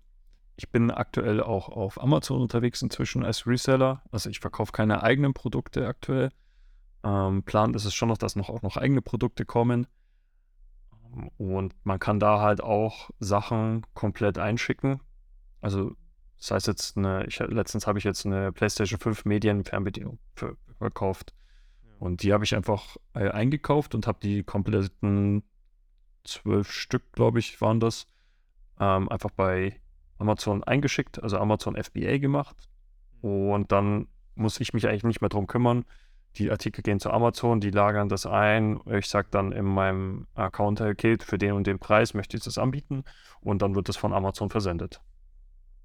ich bin aktuell auch auf Amazon unterwegs inzwischen als Reseller. Also ich verkaufe keine eigenen Produkte aktuell. Ähm, Plan ist es schon noch, dass noch auch noch eigene Produkte kommen. Und man kann da halt auch Sachen komplett einschicken. Also das heißt jetzt eine, ich, letztens habe ich jetzt eine PlayStation 5 Medienfernbedienung verkauft. Und die habe ich einfach äh, eingekauft und habe die kompletten zwölf Stück, glaube ich, waren das, ähm, einfach bei Amazon eingeschickt, also Amazon FBA gemacht. Und dann muss ich mich eigentlich nicht mehr drum kümmern. Die Artikel gehen zu Amazon, die lagern das ein. Ich sage dann in meinem Account, okay, für den und den Preis möchte ich das anbieten. Und dann wird das von Amazon versendet.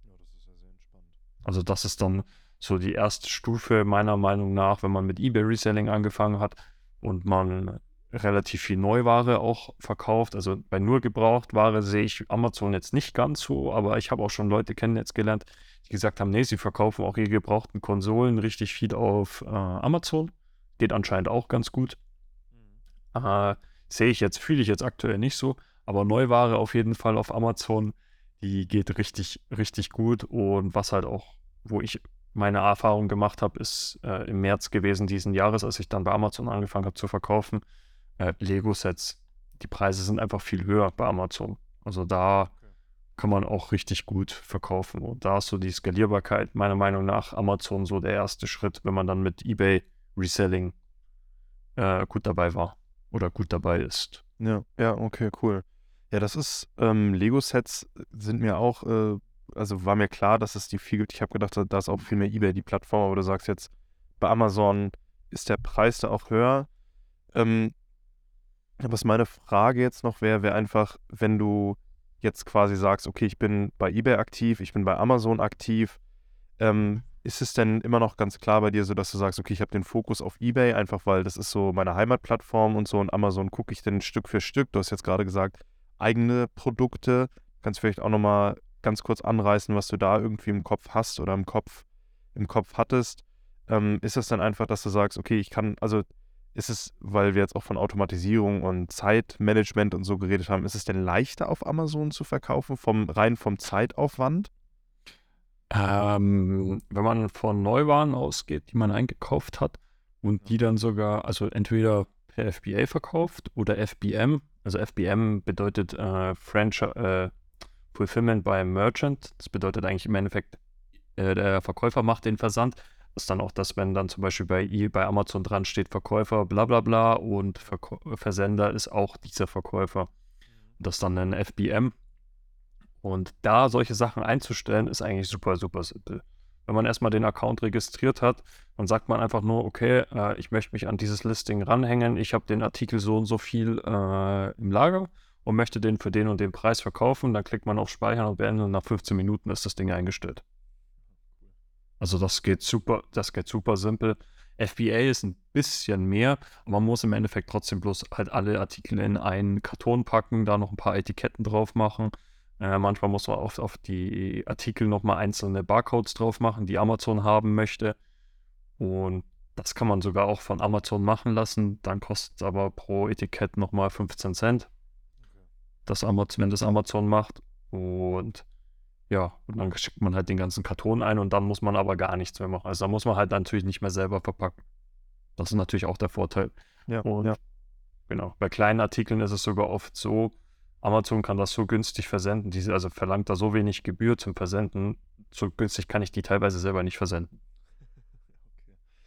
Ja, das ist ja sehr entspannt. Also das ist dann so die erste Stufe meiner Meinung nach, wenn man mit eBay Reselling angefangen hat und man relativ viel Neuware auch verkauft. Also bei nur Gebrauchtware sehe ich Amazon jetzt nicht ganz so, aber ich habe auch schon Leute kennen jetzt gelernt, die gesagt haben, nee, sie verkaufen auch ihre gebrauchten Konsolen richtig viel auf äh, Amazon. Geht anscheinend auch ganz gut. Mhm. Äh, sehe ich jetzt, fühle ich jetzt aktuell nicht so, aber Neuware auf jeden Fall auf Amazon, die geht richtig, richtig gut und was halt auch wo ich meine Erfahrung gemacht habe, ist äh, im März gewesen diesen Jahres, als ich dann bei Amazon angefangen habe zu verkaufen. Äh, Lego-Sets. Die Preise sind einfach viel höher bei Amazon. Also da kann man auch richtig gut verkaufen. Und da ist so die Skalierbarkeit, meiner Meinung nach, Amazon so der erste Schritt, wenn man dann mit eBay Reselling äh, gut dabei war oder gut dabei ist. Ja, ja, okay, cool. Ja, das ist, ähm, Lego-Sets sind mir auch, äh, also war mir klar, dass es die viel gibt. Ich habe gedacht, da ist auch viel mehr eBay die Plattform, aber du sagst jetzt, bei Amazon ist der Preis da auch höher. Ähm, was meine Frage jetzt noch wäre, wäre einfach, wenn du jetzt quasi sagst, okay, ich bin bei eBay aktiv, ich bin bei Amazon aktiv, ähm, ist es denn immer noch ganz klar bei dir so, dass du sagst, okay, ich habe den Fokus auf eBay, einfach weil das ist so meine Heimatplattform und so und Amazon gucke ich denn Stück für Stück. Du hast jetzt gerade gesagt, eigene Produkte. Kannst vielleicht auch nochmal ganz kurz anreißen, was du da irgendwie im Kopf hast oder im Kopf, im Kopf hattest. Ähm, ist es dann einfach, dass du sagst, okay, ich kann, also ist es, weil wir jetzt auch von Automatisierung und Zeitmanagement und so geredet haben, ist es denn leichter auf Amazon zu verkaufen, vom, rein vom Zeitaufwand? Ähm, wenn man von Neuwaren ausgeht, die man eingekauft hat und die dann sogar, also entweder per FBA verkauft oder FBM. Also FBM bedeutet äh, Franchise, äh, Fulfillment by Merchant. Das bedeutet eigentlich im Endeffekt, äh, der Verkäufer macht den Versand. Das ist dann auch das, wenn dann zum Beispiel bei, bei Amazon dran steht, Verkäufer, bla bla bla und Verkäu Versender ist auch dieser Verkäufer. Das ist dann ein FBM. Und da solche Sachen einzustellen, ist eigentlich super, super simpel. Wenn man erstmal den Account registriert hat, dann sagt man einfach nur, okay, äh, ich möchte mich an dieses Listing ranhängen, ich habe den Artikel so und so viel äh, im Lager und möchte den für den und den Preis verkaufen. Dann klickt man auf Speichern und beenden und nach 15 Minuten ist das Ding eingestellt. Also das geht super, das geht super simpel. FBA ist ein bisschen mehr, aber man muss im Endeffekt trotzdem bloß halt alle Artikel in einen Karton packen, da noch ein paar Etiketten drauf machen äh, manchmal muss man auch auf die Artikel nochmal einzelne Barcodes drauf machen, die Amazon haben möchte. Und das kann man sogar auch von Amazon machen lassen. Dann kostet es aber pro Etikett nochmal 15 Cent. Das Amazon, wenn das Amazon macht. Und ja, und dann schickt man halt den ganzen Karton ein und dann muss man aber gar nichts mehr machen. Also da muss man halt natürlich nicht mehr selber verpacken. Das ist natürlich auch der Vorteil. Ja, und ja. genau. Bei kleinen Artikeln ist es sogar oft so, Amazon kann das so günstig versenden, diese, also verlangt da so wenig Gebühr zum Versenden, so günstig kann ich die teilweise selber nicht versenden.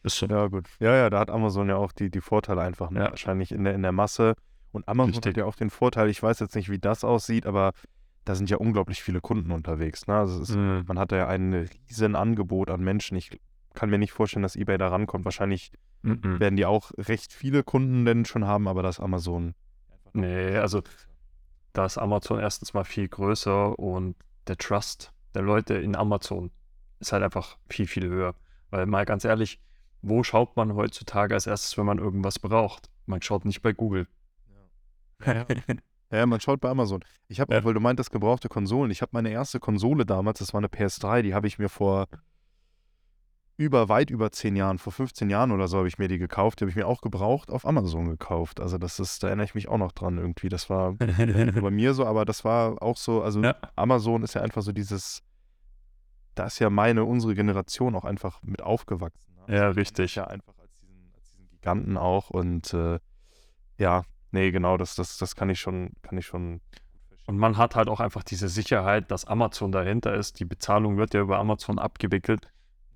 Ist schon. Ja, gut. Ja, ja, da hat Amazon ja auch die, die Vorteile einfach ne? Ja. wahrscheinlich in der, in der Masse. Und Amazon Richtig. hat ja auch den Vorteil, ich weiß jetzt nicht, wie das aussieht, aber da sind ja unglaublich viele Kunden unterwegs. Ne? Also ist, Mhm. man hat da ja ein riesen Angebot an Menschen. Ich kann mir nicht vorstellen, dass eBay da rankommt. Wahrscheinlich Mhm. werden die auch recht viele Kunden denn schon haben, aber das Amazon. Nee, also da ist Amazon erstens mal viel größer und der Trust der Leute in Amazon ist halt einfach viel, viel höher. Weil mal ganz ehrlich, wo schaut man heutzutage als erstes, wenn man irgendwas braucht? Man schaut nicht bei Google. Ja, ja, man schaut bei Amazon. Ich habe, Ja. weil du meintest, gebrauchte Konsolen. Ich habe meine erste Konsole damals, das war eine PS3, die habe ich mir vor über, weit über zehn Jahren, vor 15 Jahren oder so habe ich mir die gekauft. Die habe ich mir auch gebraucht auf Amazon gekauft. Also das ist, da erinnere ich mich auch noch dran irgendwie. Das war bei mir so, aber das war auch so, also Ja. Amazon ist ja einfach so dieses, da ist ja meine, unsere Generation auch einfach mit aufgewachsen. Ne? Ja, Also, die richtig. Ja, einfach als diesen, als diesen Giganten auch und äh, ja, nee, genau, das, das, das kann ich schon, kann ich schon. Und man hat halt auch einfach diese Sicherheit, dass Amazon dahinter ist. Die Bezahlung wird ja über Amazon abgewickelt.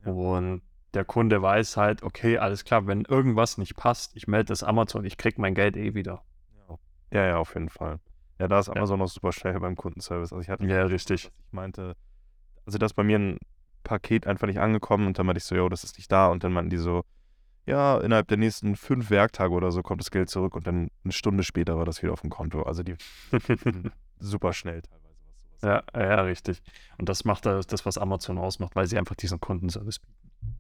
Ja. Und der Kunde weiß halt, okay, alles klar, wenn irgendwas nicht passt, ich melde das Amazon, ich krieg mein Geld eh wieder. Ja, ja, auf jeden Fall. Ja, da ist Amazon auch super schnell beim Kundenservice. Also ich hatte, Ja, richtig. ich meinte, also da ist bei mir ein Paket einfach nicht angekommen und dann meinte ich so, jo, das ist nicht da und dann meinten die so, ja, innerhalb der nächsten fünf Werktage oder so kommt das Geld zurück und dann eine Stunde später war das wieder auf dem Konto. Also die super schnell teilweise, Ja, ja, richtig. Und das macht das, was Amazon ausmacht, weil sie einfach diesen Kundenservice bieten.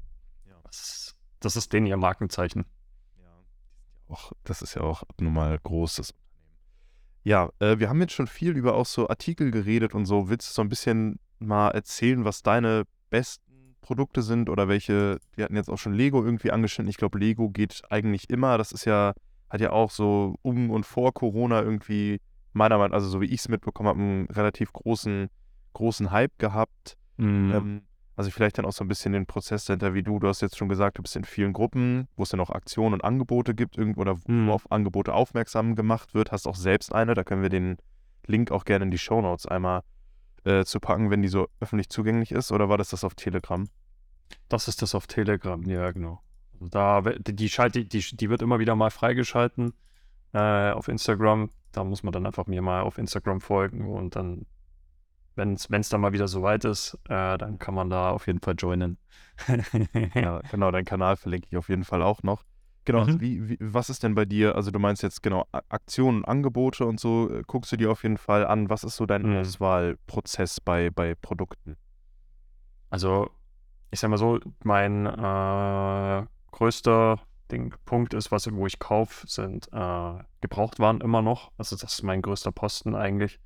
Ja. Das, das ist denen ihr Markenzeichen. Ja, auch, das ist ja auch abnormal großes Unternehmen. Ja, äh, wir haben jetzt schon viel über auch so Artikel geredet und so. Willst du so ein bisschen mal erzählen, was deine besten Produkte sind oder welche, wir hatten jetzt auch schon Lego irgendwie angeschnitten. Ich glaube, Lego geht eigentlich immer. Das ist ja, hat ja auch so um und vor Corona irgendwie, meiner Meinung nach, also so wie ich es mitbekommen habe, einen relativ großen, großen Hype gehabt. Mhm. Ähm, Also vielleicht dann auch so ein bisschen den Prozess dahinter, wie du, du hast jetzt schon gesagt, du bist in vielen Gruppen, wo es dann auch Aktionen und Angebote gibt, irgendwo oder wo Mhm. auf Angebote aufmerksam gemacht wird, hast auch selbst eine, da können wir den Link auch gerne in die Shownotes einmal äh, zu packen, wenn die so öffentlich zugänglich ist, oder war das das auf Telegram? Das ist das auf Telegram, ja, genau. Also da, die, die, die, die wird immer wieder mal freigeschalten äh, auf Instagram. Da muss man dann einfach mir mal auf Instagram folgen und dann, wenn es dann mal wieder soweit ist, äh, dann kann man da auf jeden Fall joinen. Ja, genau, deinen Kanal verlinke ich auf jeden Fall auch noch. Genau, also Mhm. wie, wie, was ist denn bei dir, also du meinst jetzt genau Aktionen, Angebote und so, äh, guckst du dir auf jeden Fall an. Was ist so dein Mhm. Auswahlprozess bei, bei Produkten? Also, ich sag mal so, mein äh, größter Ding, Punkt ist, was wo ich kaufe, sind äh, Gebrauchtwaren immer noch. Also, das ist mein größter Posten eigentlich.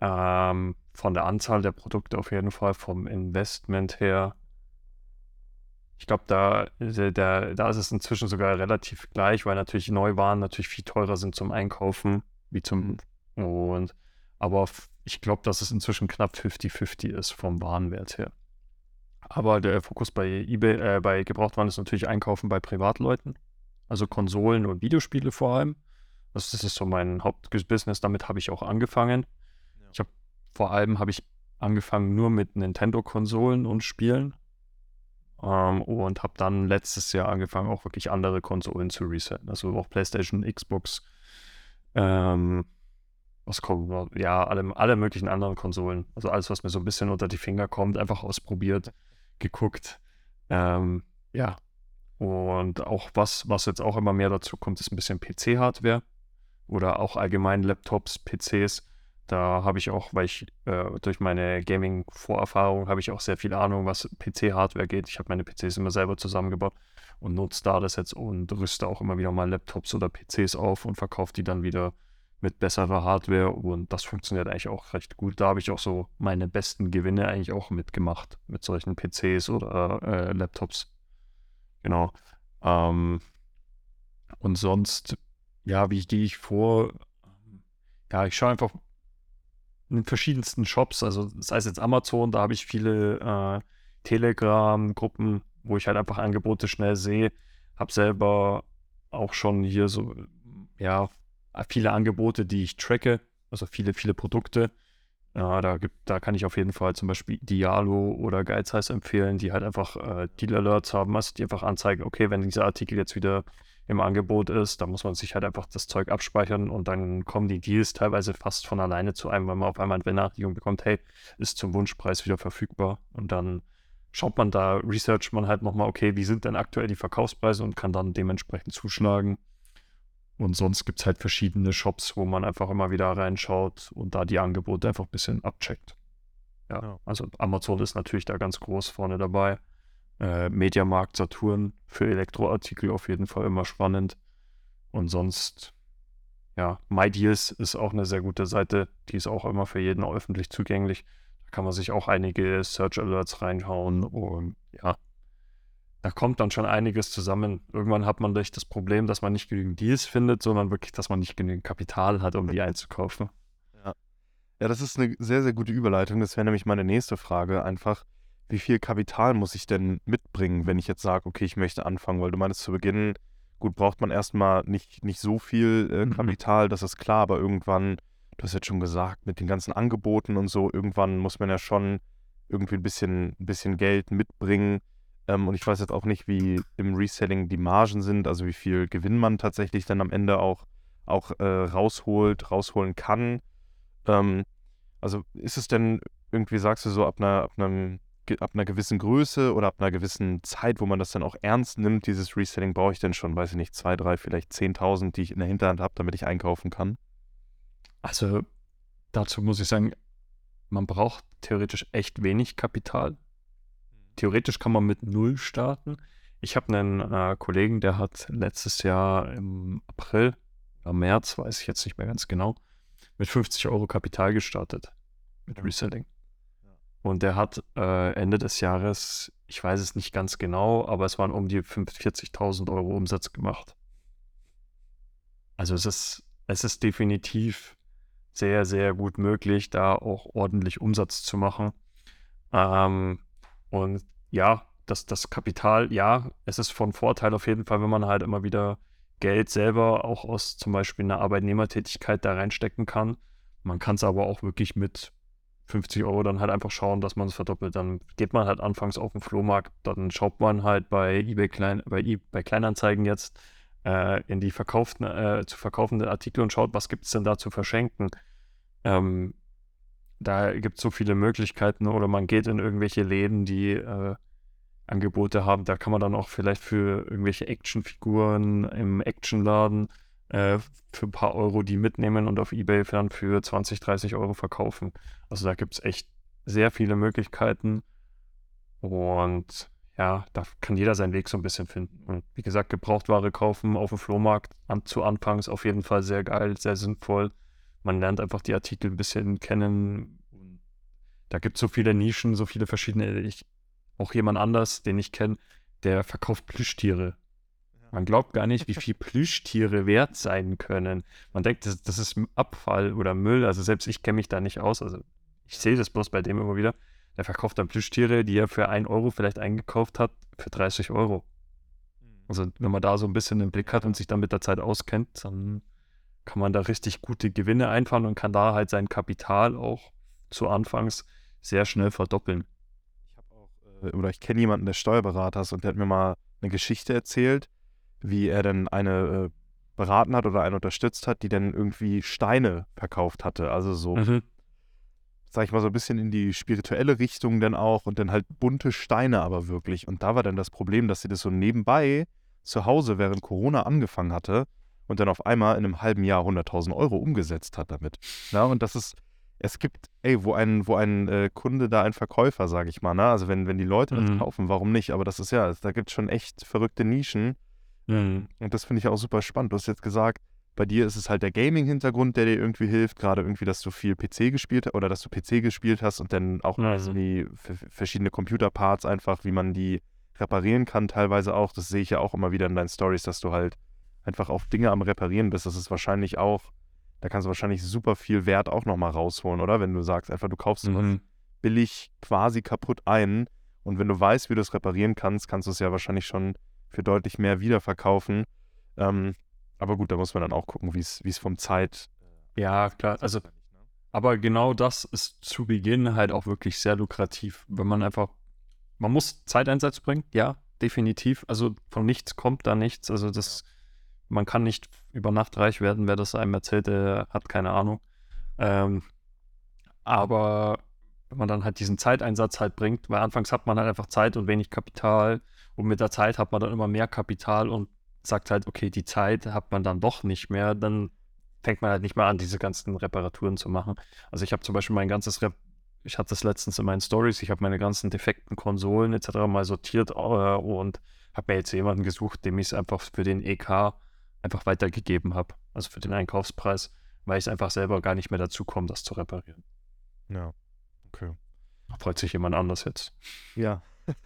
Ähm, von der Anzahl der Produkte auf jeden Fall, vom Investment her. Ich glaube, da, der, der, da ist es inzwischen sogar relativ gleich, weil natürlich Neuwaren natürlich viel teurer sind zum Einkaufen, wie zum und aber ich glaube, dass es inzwischen knapp 50-50 ist vom Warenwert her. Aber der Fokus bei eBay, äh, bei Gebrauchtwaren ist natürlich Einkaufen bei Privatleuten. Also Konsolen und Videospiele vor allem. Das, das ist so mein Hauptbusiness. Damit habe ich auch angefangen. Ja. Ich habe vor allem habe ich angefangen nur mit Nintendo-Konsolen und Spielen. Ähm, und habe dann letztes Jahr angefangen, auch wirklich andere Konsolen zu resetten. Also auch PlayStation, Xbox, ähm, was kommt noch? Ja, alle, alle möglichen anderen Konsolen. Also alles, was mir so ein bisschen unter die Finger kommt, einfach ausprobiert, geguckt. Ähm, ja. Und auch was, was jetzt auch immer mehr dazu kommt, ist ein bisschen PC-Hardware oder auch allgemein Laptops, PCs. Da habe ich auch, weil ich äh, durch meine Gaming-Vorerfahrung habe ich auch sehr viel Ahnung, was PC-Hardware geht. Ich habe meine PCs immer selber zusammengebaut und nutze da das jetzt und rüste auch immer wieder mal Laptops oder PCs auf und verkaufe die dann wieder mit besserer Hardware und das funktioniert eigentlich auch recht gut. Da habe ich auch so meine besten Gewinne eigentlich auch mitgemacht mit solchen PCs oder äh, Laptops. Genau. Ähm, und sonst, ja, wie gehe ich vor? Ja, ich schaue einfach in den verschiedensten Shops, also sei es jetzt Amazon, da habe ich viele äh, Telegram-Gruppen, wo ich halt einfach Angebote schnell sehe. Habe selber auch schon hier so, ja, viele Angebote, die ich tracke, also viele, viele Produkte. Ja, da, gibt, da kann ich auf jeden Fall zum Beispiel Dialo oder Geizheiß empfehlen, die halt einfach äh, Deal-Alerts haben, also die einfach anzeigen, okay, wenn dieser Artikel jetzt wieder im Angebot ist, dann muss man sich halt einfach das Zeug abspeichern und dann kommen die Deals teilweise fast von alleine zu einem, weil man auf einmal eine Benachrichtigung bekommt, hey, ist zum Wunschpreis wieder verfügbar. Und dann schaut man da, researcht man halt nochmal, okay, wie sind denn aktuell die Verkaufspreise und kann dann dementsprechend zuschlagen. Und sonst gibt es halt verschiedene Shops, wo man einfach immer wieder reinschaut und da die Angebote einfach ein bisschen abcheckt. Ja, Ja. also Amazon ist natürlich da ganz groß vorne dabei. Äh, Mediamarkt, Saturn für Elektroartikel auf jeden Fall immer spannend. Und sonst, ja, MyDeals ist auch eine sehr gute Seite. Die ist auch immer für jeden öffentlich zugänglich. Da kann man sich auch einige Search Alerts reinhauen und ja, da kommt dann schon einiges zusammen. Irgendwann hat man nicht das Problem, dass man nicht genügend Deals findet, sondern wirklich, dass man nicht genügend Kapital hat, um die einzukaufen. Ja, das ist eine sehr, sehr gute Überleitung. Das wäre nämlich meine nächste Frage. Einfach, wie viel Kapital muss ich denn mitbringen, wenn ich jetzt sage, okay, ich möchte anfangen? Weil du meinst zu Beginn, gut, braucht man erstmal nicht, nicht so viel äh, Mhm. Kapital, das ist klar, aber irgendwann, du hast jetzt schon gesagt, mit den ganzen Angeboten und so, irgendwann muss man ja schon irgendwie ein bisschen, ein bisschen Geld mitbringen. Ähm, und ich weiß jetzt auch nicht, wie im Reselling die Margen sind, also wie viel Gewinn man tatsächlich dann am Ende auch, auch äh, rausholt, rausholen kann. Ähm, also ist es denn irgendwie, sagst du so, ab einer, ab einem, ab einer gewissen Größe oder ab einer gewissen Zeit, wo man das dann auch ernst nimmt, dieses Reselling, brauche ich denn schon, weiß ich nicht, zwei, drei, vielleicht 10.000, die ich in der Hinterhand habe, damit ich einkaufen kann? Also dazu muss ich sagen, man braucht theoretisch echt wenig Kapital. Theoretisch kann man mit null starten. Ich habe einen äh, Kollegen, der hat letztes Jahr im April oder März, weiß ich jetzt nicht mehr ganz genau, mit 50 Euro Kapital gestartet mit. Reselling. Und der hat äh, Ende des Jahres, ich weiß es nicht ganz genau, aber es waren um die 45.000 Euro Umsatz gemacht. Also es ist, es ist definitiv sehr, sehr gut möglich, da auch ordentlich Umsatz zu machen. Ähm, Und ja, das, das Kapital, ja, es ist von Vorteil auf jeden Fall, wenn man halt immer wieder Geld selber auch aus zum Beispiel einer Arbeitnehmertätigkeit da reinstecken kann. Man kann es aber auch wirklich mit 50 Euro dann halt einfach schauen, dass man es verdoppelt. Dann geht man halt anfangs auf den Flohmarkt, dann schaut man halt bei eBay Klein, bei, e bei Kleinanzeigen jetzt äh, in die verkauften, äh, zu verkaufenden Artikel und schaut, was gibt es denn da zu verschenken. Ähm, da gibt es so viele Möglichkeiten oder man geht in irgendwelche Läden, die äh, Angebote haben. Da kann man dann auch vielleicht für irgendwelche Actionfiguren im Actionladen äh, für ein paar Euro die mitnehmen und auf Ebay dann für 20, 30 Euro verkaufen. Also da gibt es echt sehr viele Möglichkeiten und ja, da kann jeder seinen Weg so ein bisschen finden. Und wie gesagt, Gebrauchtware kaufen auf dem Flohmarkt an, zu Anfang ist auf jeden Fall sehr geil, sehr sinnvoll. Man lernt einfach die Artikel ein bisschen kennen. Da gibt es so viele Nischen, so viele verschiedene. Ich, auch jemand anders, den ich kenne, der verkauft Plüschtiere. Man glaubt gar nicht, wie viel Plüschtiere wert sein können. Man denkt, das, das ist Abfall oder Müll. Also selbst ich kenne mich da nicht aus. Also ich sehe das bloß bei dem immer wieder. Der verkauft dann Plüschtiere, die er für 1 Euro vielleicht eingekauft hat, für 30 Euro. Hm. Also wenn man da so ein bisschen den Blick hat und sich dann mit der Zeit auskennt, dann kann man da richtig gute Gewinne einfahren und kann da halt sein Kapital auch zu Anfangs sehr schnell verdoppeln. Ich habe auch, äh, oder ich kenne jemanden, der Steuerberater ist und der hat mir mal eine Geschichte erzählt, wie er dann eine äh, beraten hat oder eine unterstützt hat, die dann irgendwie Steine verkauft hatte. Also so, mhm. sag ich mal, so ein bisschen in die spirituelle Richtung dann auch und dann halt bunte Steine aber wirklich. Und da war dann das Problem, dass sie das so nebenbei zu Hause während Corona angefangen hatte und dann auf einmal in einem halben Jahr 100.000 Euro umgesetzt hat damit. Ja, und das ist, es gibt, ey, wo ein, wo ein äh, Kunde da ein Verkäufer, sage ich mal, ne? Also wenn, wenn die Leute das mhm. kaufen, warum nicht? Aber das ist ja, da gibt es schon echt verrückte Nischen Mhm. Und das finde ich auch super spannend. Du hast jetzt gesagt, bei dir ist es halt der Gaming-Hintergrund, der dir irgendwie hilft, gerade irgendwie, dass du viel PC gespielt hast oder dass du PC gespielt hast und dann auch also. die verschiedene Computerparts einfach, wie man die reparieren kann, teilweise auch. Das sehe ich ja auch immer wieder in deinen Stories, dass du halt einfach auf Dinge am Reparieren bist. Das ist wahrscheinlich auch, da kannst du wahrscheinlich super viel Wert auch nochmal rausholen, oder? Wenn du sagst, einfach du kaufst mhm. was billig quasi kaputt ein und wenn du weißt, wie du es reparieren kannst, kannst du es ja wahrscheinlich schon für deutlich mehr wiederverkaufen. Ähm, aber gut, da muss man dann auch gucken, wie es vom Zeit. Äh, ja, klar. Also, ne? aber genau das ist zu Beginn halt auch wirklich sehr lukrativ, wenn man einfach, man muss Zeiteinsatz bringen, ja, definitiv. Also von nichts kommt da nichts. Also das, man kann nicht über Nacht reich werden, wer das einem erzählt, der hat keine Ahnung. Ähm, aber wenn man dann halt diesen Zeiteinsatz halt bringt, weil anfangs hat man halt einfach Zeit und wenig Kapital und mit der Zeit hat man dann immer mehr Kapital und sagt halt, okay, die Zeit hat man dann doch nicht mehr, dann fängt man halt nicht mehr an, diese ganzen Reparaturen zu machen. Also ich habe zum Beispiel mein ganzes Rep ich hatte das letztens in meinen Stories, ich habe meine ganzen defekten Konsolen etc. mal sortiert äh, und habe mir jetzt jemanden gesucht, dem ich es einfach für den EK einfach weitergegeben habe, also für den Einkaufspreis, weil ich es einfach selber gar nicht mehr dazu komme, das zu reparieren. Ja, okay. Freut sich jemand anders jetzt. Ja.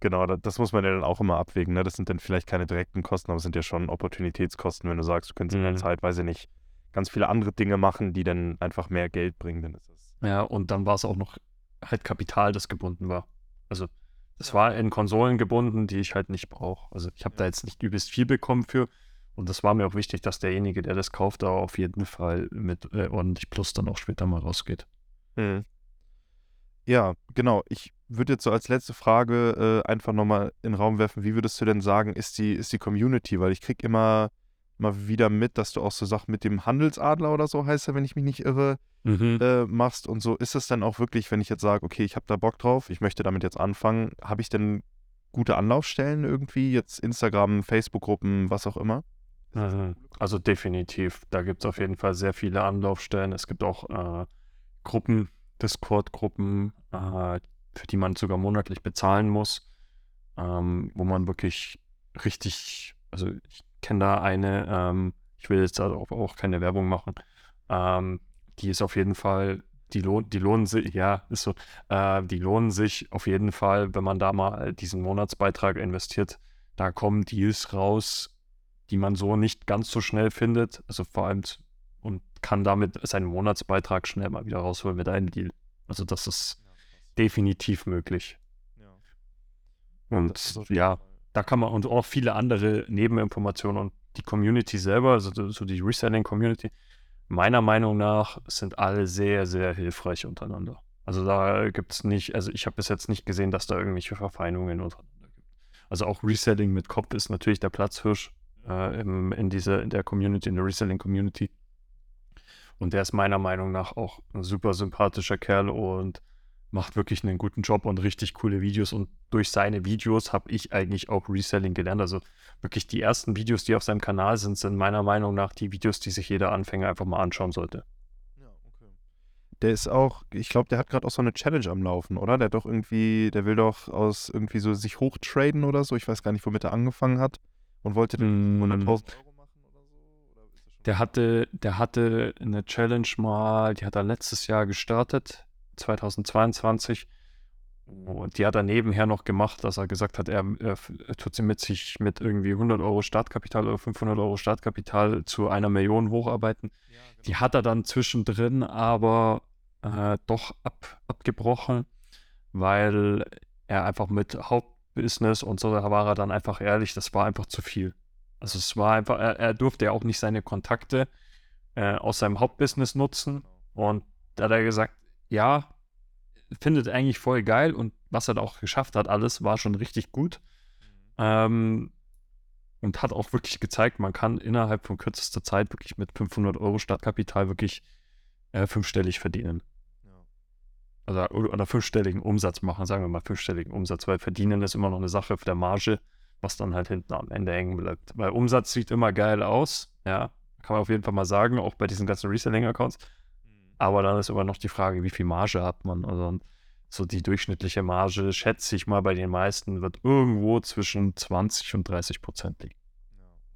Genau, das muss man ja dann auch immer abwägen. Ne? Das sind dann vielleicht keine direkten Kosten, aber es sind ja schon Opportunitätskosten, wenn du sagst, du könntest in der mhm. Zeit, weiß ich nicht, ganz viele andere Dinge machen, die dann einfach mehr Geld bringen, dann ist es. Ja, und dann war es auch noch halt Kapital, das gebunden war. Also es ja. war in Konsolen gebunden, die ich halt nicht brauche. Also ich habe ja. da jetzt nicht übelst viel bekommen für. Und das war mir auch wichtig, dass derjenige, der das kauft, da auf jeden Fall mit äh, ordentlich Plus dann auch später mal rausgeht. Mhm. Ja, genau. Ich würde jetzt so als letzte Frage äh, einfach nochmal in den Raum werfen, wie würdest du denn sagen, ist die, ist die Community? Weil ich kriege immer mal wieder mit, dass du auch so Sachen mit dem Handelsadler oder so heißt er, wenn ich mich nicht irre, mhm. äh, machst und so. Ist es dann auch wirklich, wenn ich jetzt sage, okay, ich habe da Bock drauf, ich möchte damit jetzt anfangen, habe ich denn gute Anlaufstellen irgendwie? Jetzt Instagram, Facebook-Gruppen, was auch immer? Mhm. Also definitiv. Da gibt es auf jeden Fall sehr viele Anlaufstellen. Es gibt auch äh, Gruppen, Discord-Gruppen, äh, für die man sogar monatlich bezahlen muss, ähm, wo man wirklich richtig, also ich kenne da eine, ähm, ich will jetzt auch, auch keine Werbung machen, ähm, die ist auf jeden Fall, die, lohnt, die lohnen sich, ja, ist so, äh, die lohnen sich auf jeden Fall, wenn man da mal diesen Monatsbeitrag investiert. Da kommen Deals raus, die man so nicht ganz so schnell findet. Also vor allem und kann damit seinen Monatsbeitrag schnell mal wieder rausholen mit einem Deal. Also das ist definitiv möglich. Ja. Und ja, da kann man und auch viele andere Nebeninformationen und die Community selber, also so die Reselling-Community, meiner Meinung nach sind alle sehr, sehr hilfreich untereinander. Also da gibt es nicht, also ich habe bis jetzt nicht gesehen, dass da irgendwelche Verfeindungen untereinander gibt. Also auch Reselling mit Kopf ist natürlich der Platzhirsch äh, im, in, dieser, in der Community, in der Reselling-Community. Und der ist meiner Meinung nach auch ein super sympathischer Kerl und macht wirklich einen guten Job und richtig coole Videos. Und durch seine Videos habe ich eigentlich auch Reselling gelernt. Also wirklich die ersten Videos, die auf seinem Kanal sind, sind meiner Meinung nach die Videos, die sich jeder Anfänger einfach mal anschauen sollte. Ja, okay. Der ist auch, ich glaube, der hat gerade auch so eine Challenge am Laufen, oder? Der hat doch irgendwie, der will doch aus irgendwie so sich hochtraden oder so. Ich weiß gar nicht, womit er angefangen hat und wollte mm. 100.000 Euro machen oder so. der hatte, der hatte eine Challenge mal, die hat er letztes Jahr gestartet 2022. Und die hat er nebenher noch gemacht, dass er gesagt hat, er, er, er tut sie mit sich mit irgendwie 100 Euro Startkapital oder 500 Euro Startkapital zu einer Million hocharbeiten. Ja, genau. Die hat er dann zwischendrin aber äh, doch ab, abgebrochen, weil er einfach mit Hauptbusiness und so, da war er dann einfach ehrlich, das war einfach zu viel. Also es war einfach, er, er durfte ja auch nicht seine Kontakte äh, aus seinem Hauptbusiness nutzen. Und da hat er gesagt, ja, findet eigentlich voll geil und was er da auch geschafft hat, alles war schon richtig gut. Ähm, und hat auch wirklich gezeigt, man kann innerhalb von kürzester Zeit wirklich mit 500 Euro Startkapital wirklich äh, fünfstellig verdienen. Also oder fünfstelligen Umsatz machen, sagen wir mal fünfstelligen Umsatz, weil verdienen ist immer noch eine Sache für der Marge, was dann halt hinten am Ende hängen bleibt. Weil Umsatz sieht immer geil aus, ja, kann man auf jeden Fall mal sagen, auch bei diesen ganzen Reselling-Accounts. Aber dann ist immer noch die Frage, wie viel Marge hat man? Also so die durchschnittliche Marge, schätze ich mal, bei den meisten wird irgendwo zwischen 20 und 30 Prozent liegen.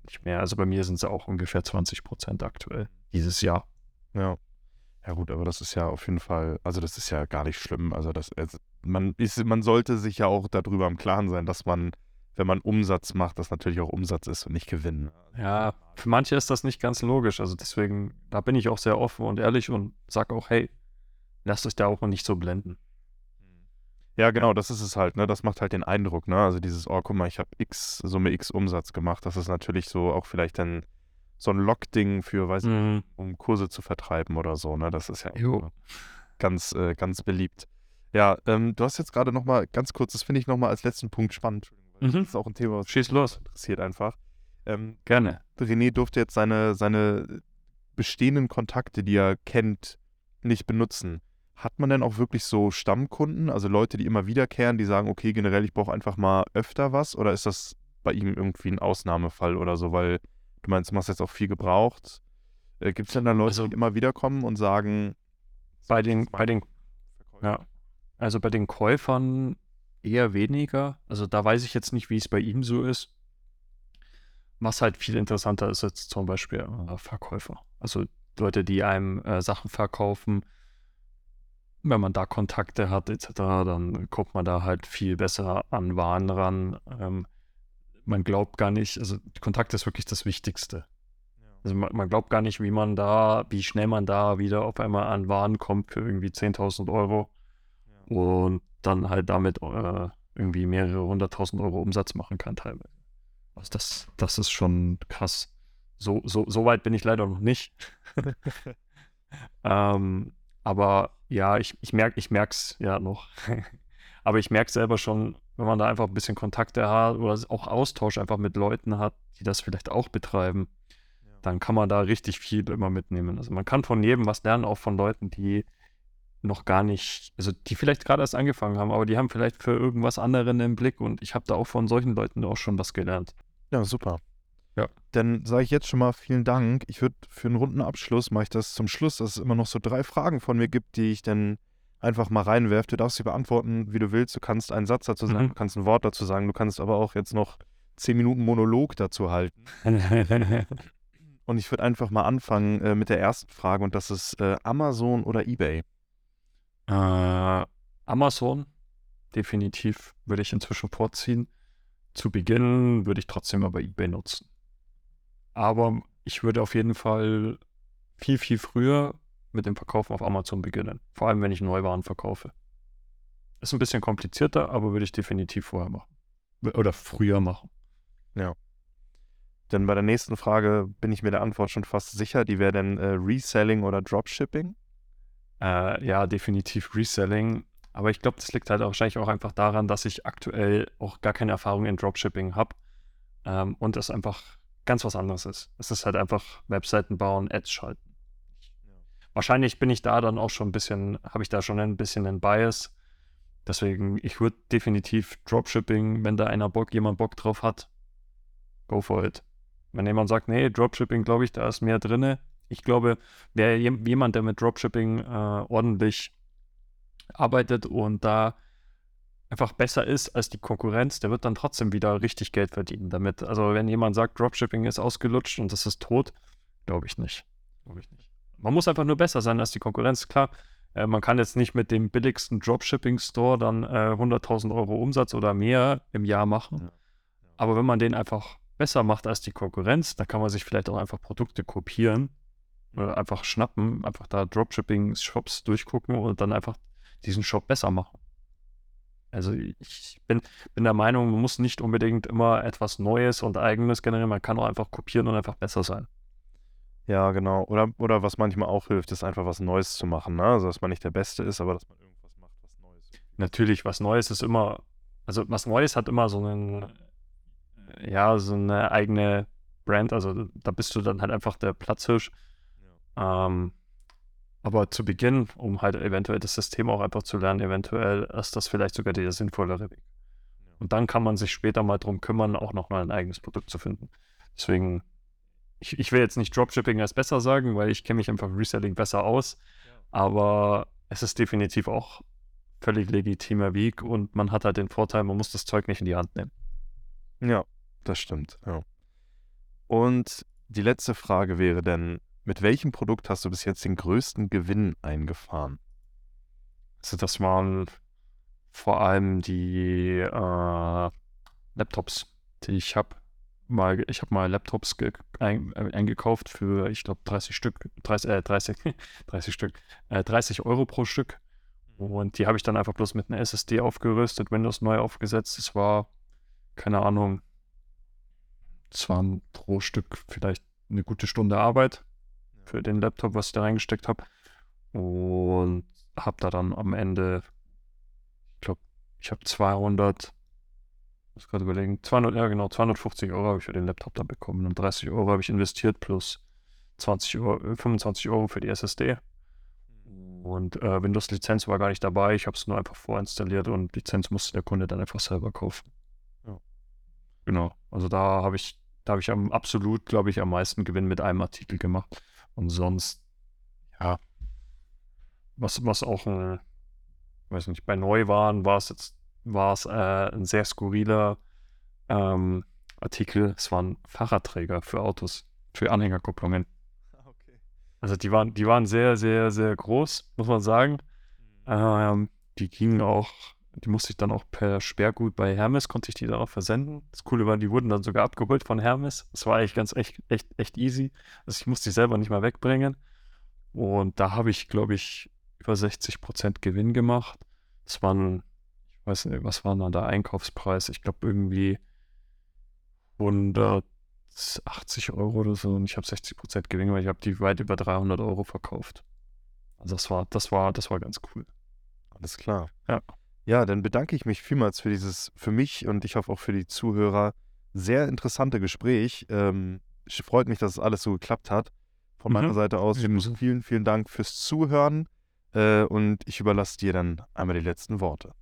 Nicht mehr. Also bei mir sind es auch ungefähr 20 Prozent aktuell dieses Jahr. Ja. Ja gut, aber das ist ja auf jeden Fall, also das ist ja gar nicht schlimm. Also das, also man ist, man sollte sich ja auch darüber im Klaren sein, dass man wenn man Umsatz macht, das natürlich auch Umsatz ist und nicht Gewinn. Ja, für manche ist das nicht ganz logisch. Also deswegen, da bin ich auch sehr offen und ehrlich und sage auch, hey, lasst euch da auch nicht so blenden. Ja, genau, das ist es halt, ne? Das macht halt den Eindruck, ne? Also dieses, oh, guck mal, ich habe X, Summe X Umsatz gemacht. Das ist natürlich so auch vielleicht dann so ein Lock-Ding für, weiß ich mhm. nicht, um Kurse zu vertreiben oder so, ne? Das ist ja ganz, äh, ganz beliebt. Ja, ähm, du hast jetzt gerade nochmal, ganz kurz, das finde ich nochmal als letzten Punkt spannend. Mhm. Das ist auch ein Thema, was Schieß los. interessiert einfach. Ähm, Gerne. René durfte jetzt seine, seine bestehenden Kontakte, die er kennt, nicht benutzen. Hat man denn auch wirklich so Stammkunden, also Leute, die immer wiederkehren, die sagen, okay, generell, ich brauche einfach mal öfter was? Oder ist das bei ihm irgendwie ein Ausnahmefall oder so? Weil du meinst, du machst jetzt auch viel gebraucht. Äh, Gibt es denn da Leute, also, die immer wiederkommen und sagen, bei den, bei den, ja, also bei den Käufern eher weniger. Also da weiß ich jetzt nicht, wie es bei ihm so ist. Was halt viel interessanter ist jetzt zum Beispiel äh, Verkäufer. Also Leute, die einem äh, Sachen verkaufen. Wenn man da Kontakte hat etc., dann kommt man da halt viel besser an Waren ran. Ähm, man glaubt gar nicht, also Kontakt ist wirklich das Wichtigste. Also man, man, glaubt gar nicht, wie man da, wie schnell man da wieder auf einmal an Waren kommt für irgendwie 10.000 Euro. Ja. Und dann halt damit äh, irgendwie mehrere hunderttausend Euro Umsatz machen kann teilweise. Also das, das ist schon krass. So, so, so weit bin ich leider noch nicht. ähm, aber ja, ich, ich merke ich es ja noch. aber ich merke selber schon, wenn man da einfach ein bisschen Kontakte hat oder auch Austausch einfach mit Leuten hat, die das vielleicht auch betreiben, ja. dann kann man da richtig viel immer mitnehmen. Also man kann von jedem was lernen, auch von Leuten, die noch gar nicht, also die vielleicht gerade erst angefangen haben, aber die haben vielleicht für irgendwas anderen im Blick und ich habe da auch von solchen Leuten auch schon was gelernt. Ja, super. Ja. Dann sage ich jetzt schon mal vielen Dank. Ich würde für einen runden Abschluss, mache ich das zum Schluss, dass es immer noch so drei Fragen von mir gibt, die ich dann einfach mal reinwerfe. Du darfst sie beantworten, wie du willst. Du kannst einen Satz dazu sagen, mhm. du kannst ein Wort dazu sagen, du kannst aber auch jetzt noch zehn Minuten Monolog dazu halten. und ich würde einfach mal anfangen äh, mit der ersten Frage und das ist äh, Amazon oder eBay? Äh, Amazon, definitiv würde ich inzwischen vorziehen. Zu Beginn würde ich trotzdem aber eBay nutzen. Aber ich würde auf jeden Fall viel, viel früher mit dem Verkaufen auf Amazon beginnen. Vor allem, wenn ich Neuwaren verkaufe. Ist ein bisschen komplizierter, aber würde ich definitiv vorher machen. oder früher machen. Ja. Denn bei der nächsten Frage bin ich mir der Antwort schon fast sicher. Die wäre dann äh, Reselling oder Dropshipping? Äh, ja, definitiv Reselling. Aber ich glaube, das liegt halt auch wahrscheinlich auch einfach daran, dass ich aktuell auch gar keine Erfahrung in Dropshipping habe ähm, und es einfach ganz was anderes ist. Es ist halt einfach Webseiten bauen, Ads schalten. Wahrscheinlich bin ich da dann auch schon ein bisschen, habe ich da schon ein bisschen einen Bias. Deswegen, ich würde definitiv Dropshipping, wenn da einer Bock, jemand Bock drauf hat, go for it. Wenn jemand sagt, nee, Dropshipping, glaube ich, da ist mehr drin. Ich glaube, wer jemand, der mit Dropshipping äh, ordentlich arbeitet und da einfach besser ist als die Konkurrenz, der wird dann trotzdem wieder richtig Geld verdienen damit. Also wenn jemand sagt, Dropshipping ist ausgelutscht und das ist tot, glaube ich nicht. Glaube ich nicht. Man muss einfach nur besser sein als die Konkurrenz. Klar, äh, man kann jetzt nicht mit dem billigsten Dropshipping-Store dann äh, 100.000 Euro Umsatz oder mehr im Jahr machen. Ja. Aber wenn man den einfach besser macht als die Konkurrenz, dann kann man sich vielleicht auch einfach Produkte kopieren oder einfach schnappen, einfach da Dropshipping-Shops durchgucken und dann einfach diesen Shop besser machen. Also ich bin, bin der Meinung, man muss nicht unbedingt immer etwas Neues und Eigenes generieren, man kann auch einfach kopieren und einfach besser sein. Ja, genau. Oder, oder was manchmal auch hilft, ist einfach was Neues zu machen. Ne? Also, dass man nicht der Beste ist, aber dass man irgendwas macht, was Neues. Natürlich, was Neues ist immer, also was Neues hat immer so einen, ja, so eine eigene Brand. Also da bist du dann halt einfach der Platzhirsch. Ja. Ähm, aber zu Beginn, um halt eventuell das System auch einfach zu lernen, eventuell ist das vielleicht sogar der sinnvollere Weg. Und dann kann man sich später mal drum kümmern, auch nochmal ein eigenes Produkt zu finden. Deswegen, ich, ich will jetzt nicht Dropshipping als besser sagen, weil ich kenne mich einfach Reselling besser aus. Aber es ist definitiv auch völlig legitimer Weg und man hat halt den Vorteil, man muss das Zeug nicht in die Hand nehmen. Ja, das stimmt. Ja. Und die letzte Frage wäre denn, mit welchem Produkt hast du bis jetzt den größten Gewinn eingefahren? Also das waren vor allem die äh, Laptops, die ich habe. Mal, ich habe mal Laptops ein, äh, eingekauft für, ich glaube, 30 Stück, 30, äh, 30, 30 Stück, äh, 30 Euro pro Stück. Und die habe ich dann einfach bloß mit einer SSD aufgerüstet, Windows neu aufgesetzt. Es war, keine Ahnung, es waren pro Stück vielleicht eine gute Stunde Arbeit für den Laptop, was ich da reingesteckt habe. Und habe da dann am Ende, ich glaube, ich habe 200, muss gerade überlegen, 200, ja genau, 250 Euro habe ich für den Laptop da bekommen und 30 Euro habe ich investiert plus 20 Euro, 25 Euro für die SSD. Und äh, Windows-Lizenz war gar nicht dabei, ich habe es nur einfach vorinstalliert und Lizenz musste der Kunde dann einfach selber kaufen. Ja. Genau, also da habe ich, da habe ich am absolut, glaube ich, am meisten Gewinn mit einem Artikel gemacht. Und sonst, ja, was, was auch ein, weiß nicht, bei Neuwaren war es jetzt, war es äh, ein sehr skurriler ähm, Artikel. Es waren Fahrradträger für Autos, für Anhängerkupplungen. Okay. Also die waren, die waren sehr, sehr, sehr groß, muss man sagen. Mhm. Ähm, die gingen auch die musste ich dann auch per Sperrgut bei Hermes, konnte ich die dann auch versenden. Das Coole war, die wurden dann sogar abgeholt von Hermes. Das war eigentlich ganz echt, echt, echt easy. Also ich musste die selber nicht mal wegbringen. Und da habe ich, glaube ich, über 60% Gewinn gemacht. Das waren, weiß nicht, was war dann der Einkaufspreis? Ich glaube irgendwie 180 Euro oder so. Und ich habe 60% Gewinn, weil ich habe die weit über 300 Euro verkauft. Also das war, das war, das war ganz cool. Alles klar. Ja. Ja, dann bedanke ich mich vielmals für dieses, für mich und ich hoffe auch für die Zuhörer, sehr interessante Gespräch. Ähm, freut mich, dass es alles so geklappt hat. Von meiner mhm. Seite aus vielen, vielen Dank fürs Zuhören äh, und ich überlasse dir dann einmal die letzten Worte.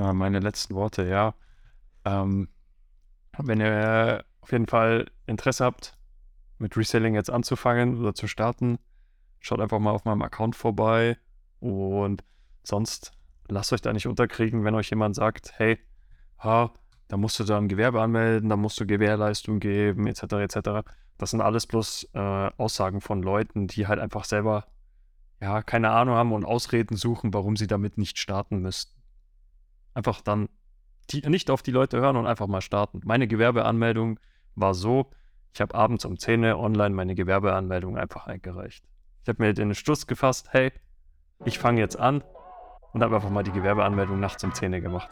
Äh, meine letzten Worte, ja. Ähm, wenn ihr auf jeden Fall Interesse habt, mit Reselling jetzt anzufangen oder zu starten, schaut einfach mal auf meinem Account vorbei und sonst lasst euch da nicht unterkriegen, wenn euch jemand sagt, hey, ha, da musst du da Gewerbe anmelden, da musst du Gewährleistung geben, etc., etc. Das sind alles bloß äh, Aussagen von Leuten, die halt einfach selber ja keine Ahnung haben und Ausreden suchen, warum sie damit nicht starten müssten. Einfach dann die, nicht auf die Leute hören und einfach mal starten. Meine Gewerbeanmeldung war so, ich habe abends um 10 Uhr online meine Gewerbeanmeldung einfach eingereicht. Ich habe mir den Schluss gefasst, hey, ich fange jetzt an, und habe einfach mal die Gewerbeanmeldung nachts um 10 Uhr gemacht.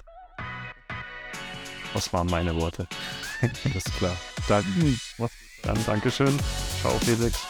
Das waren meine Worte. Das ist klar. Dann, Dann Dankeschön. Ciao, Felix.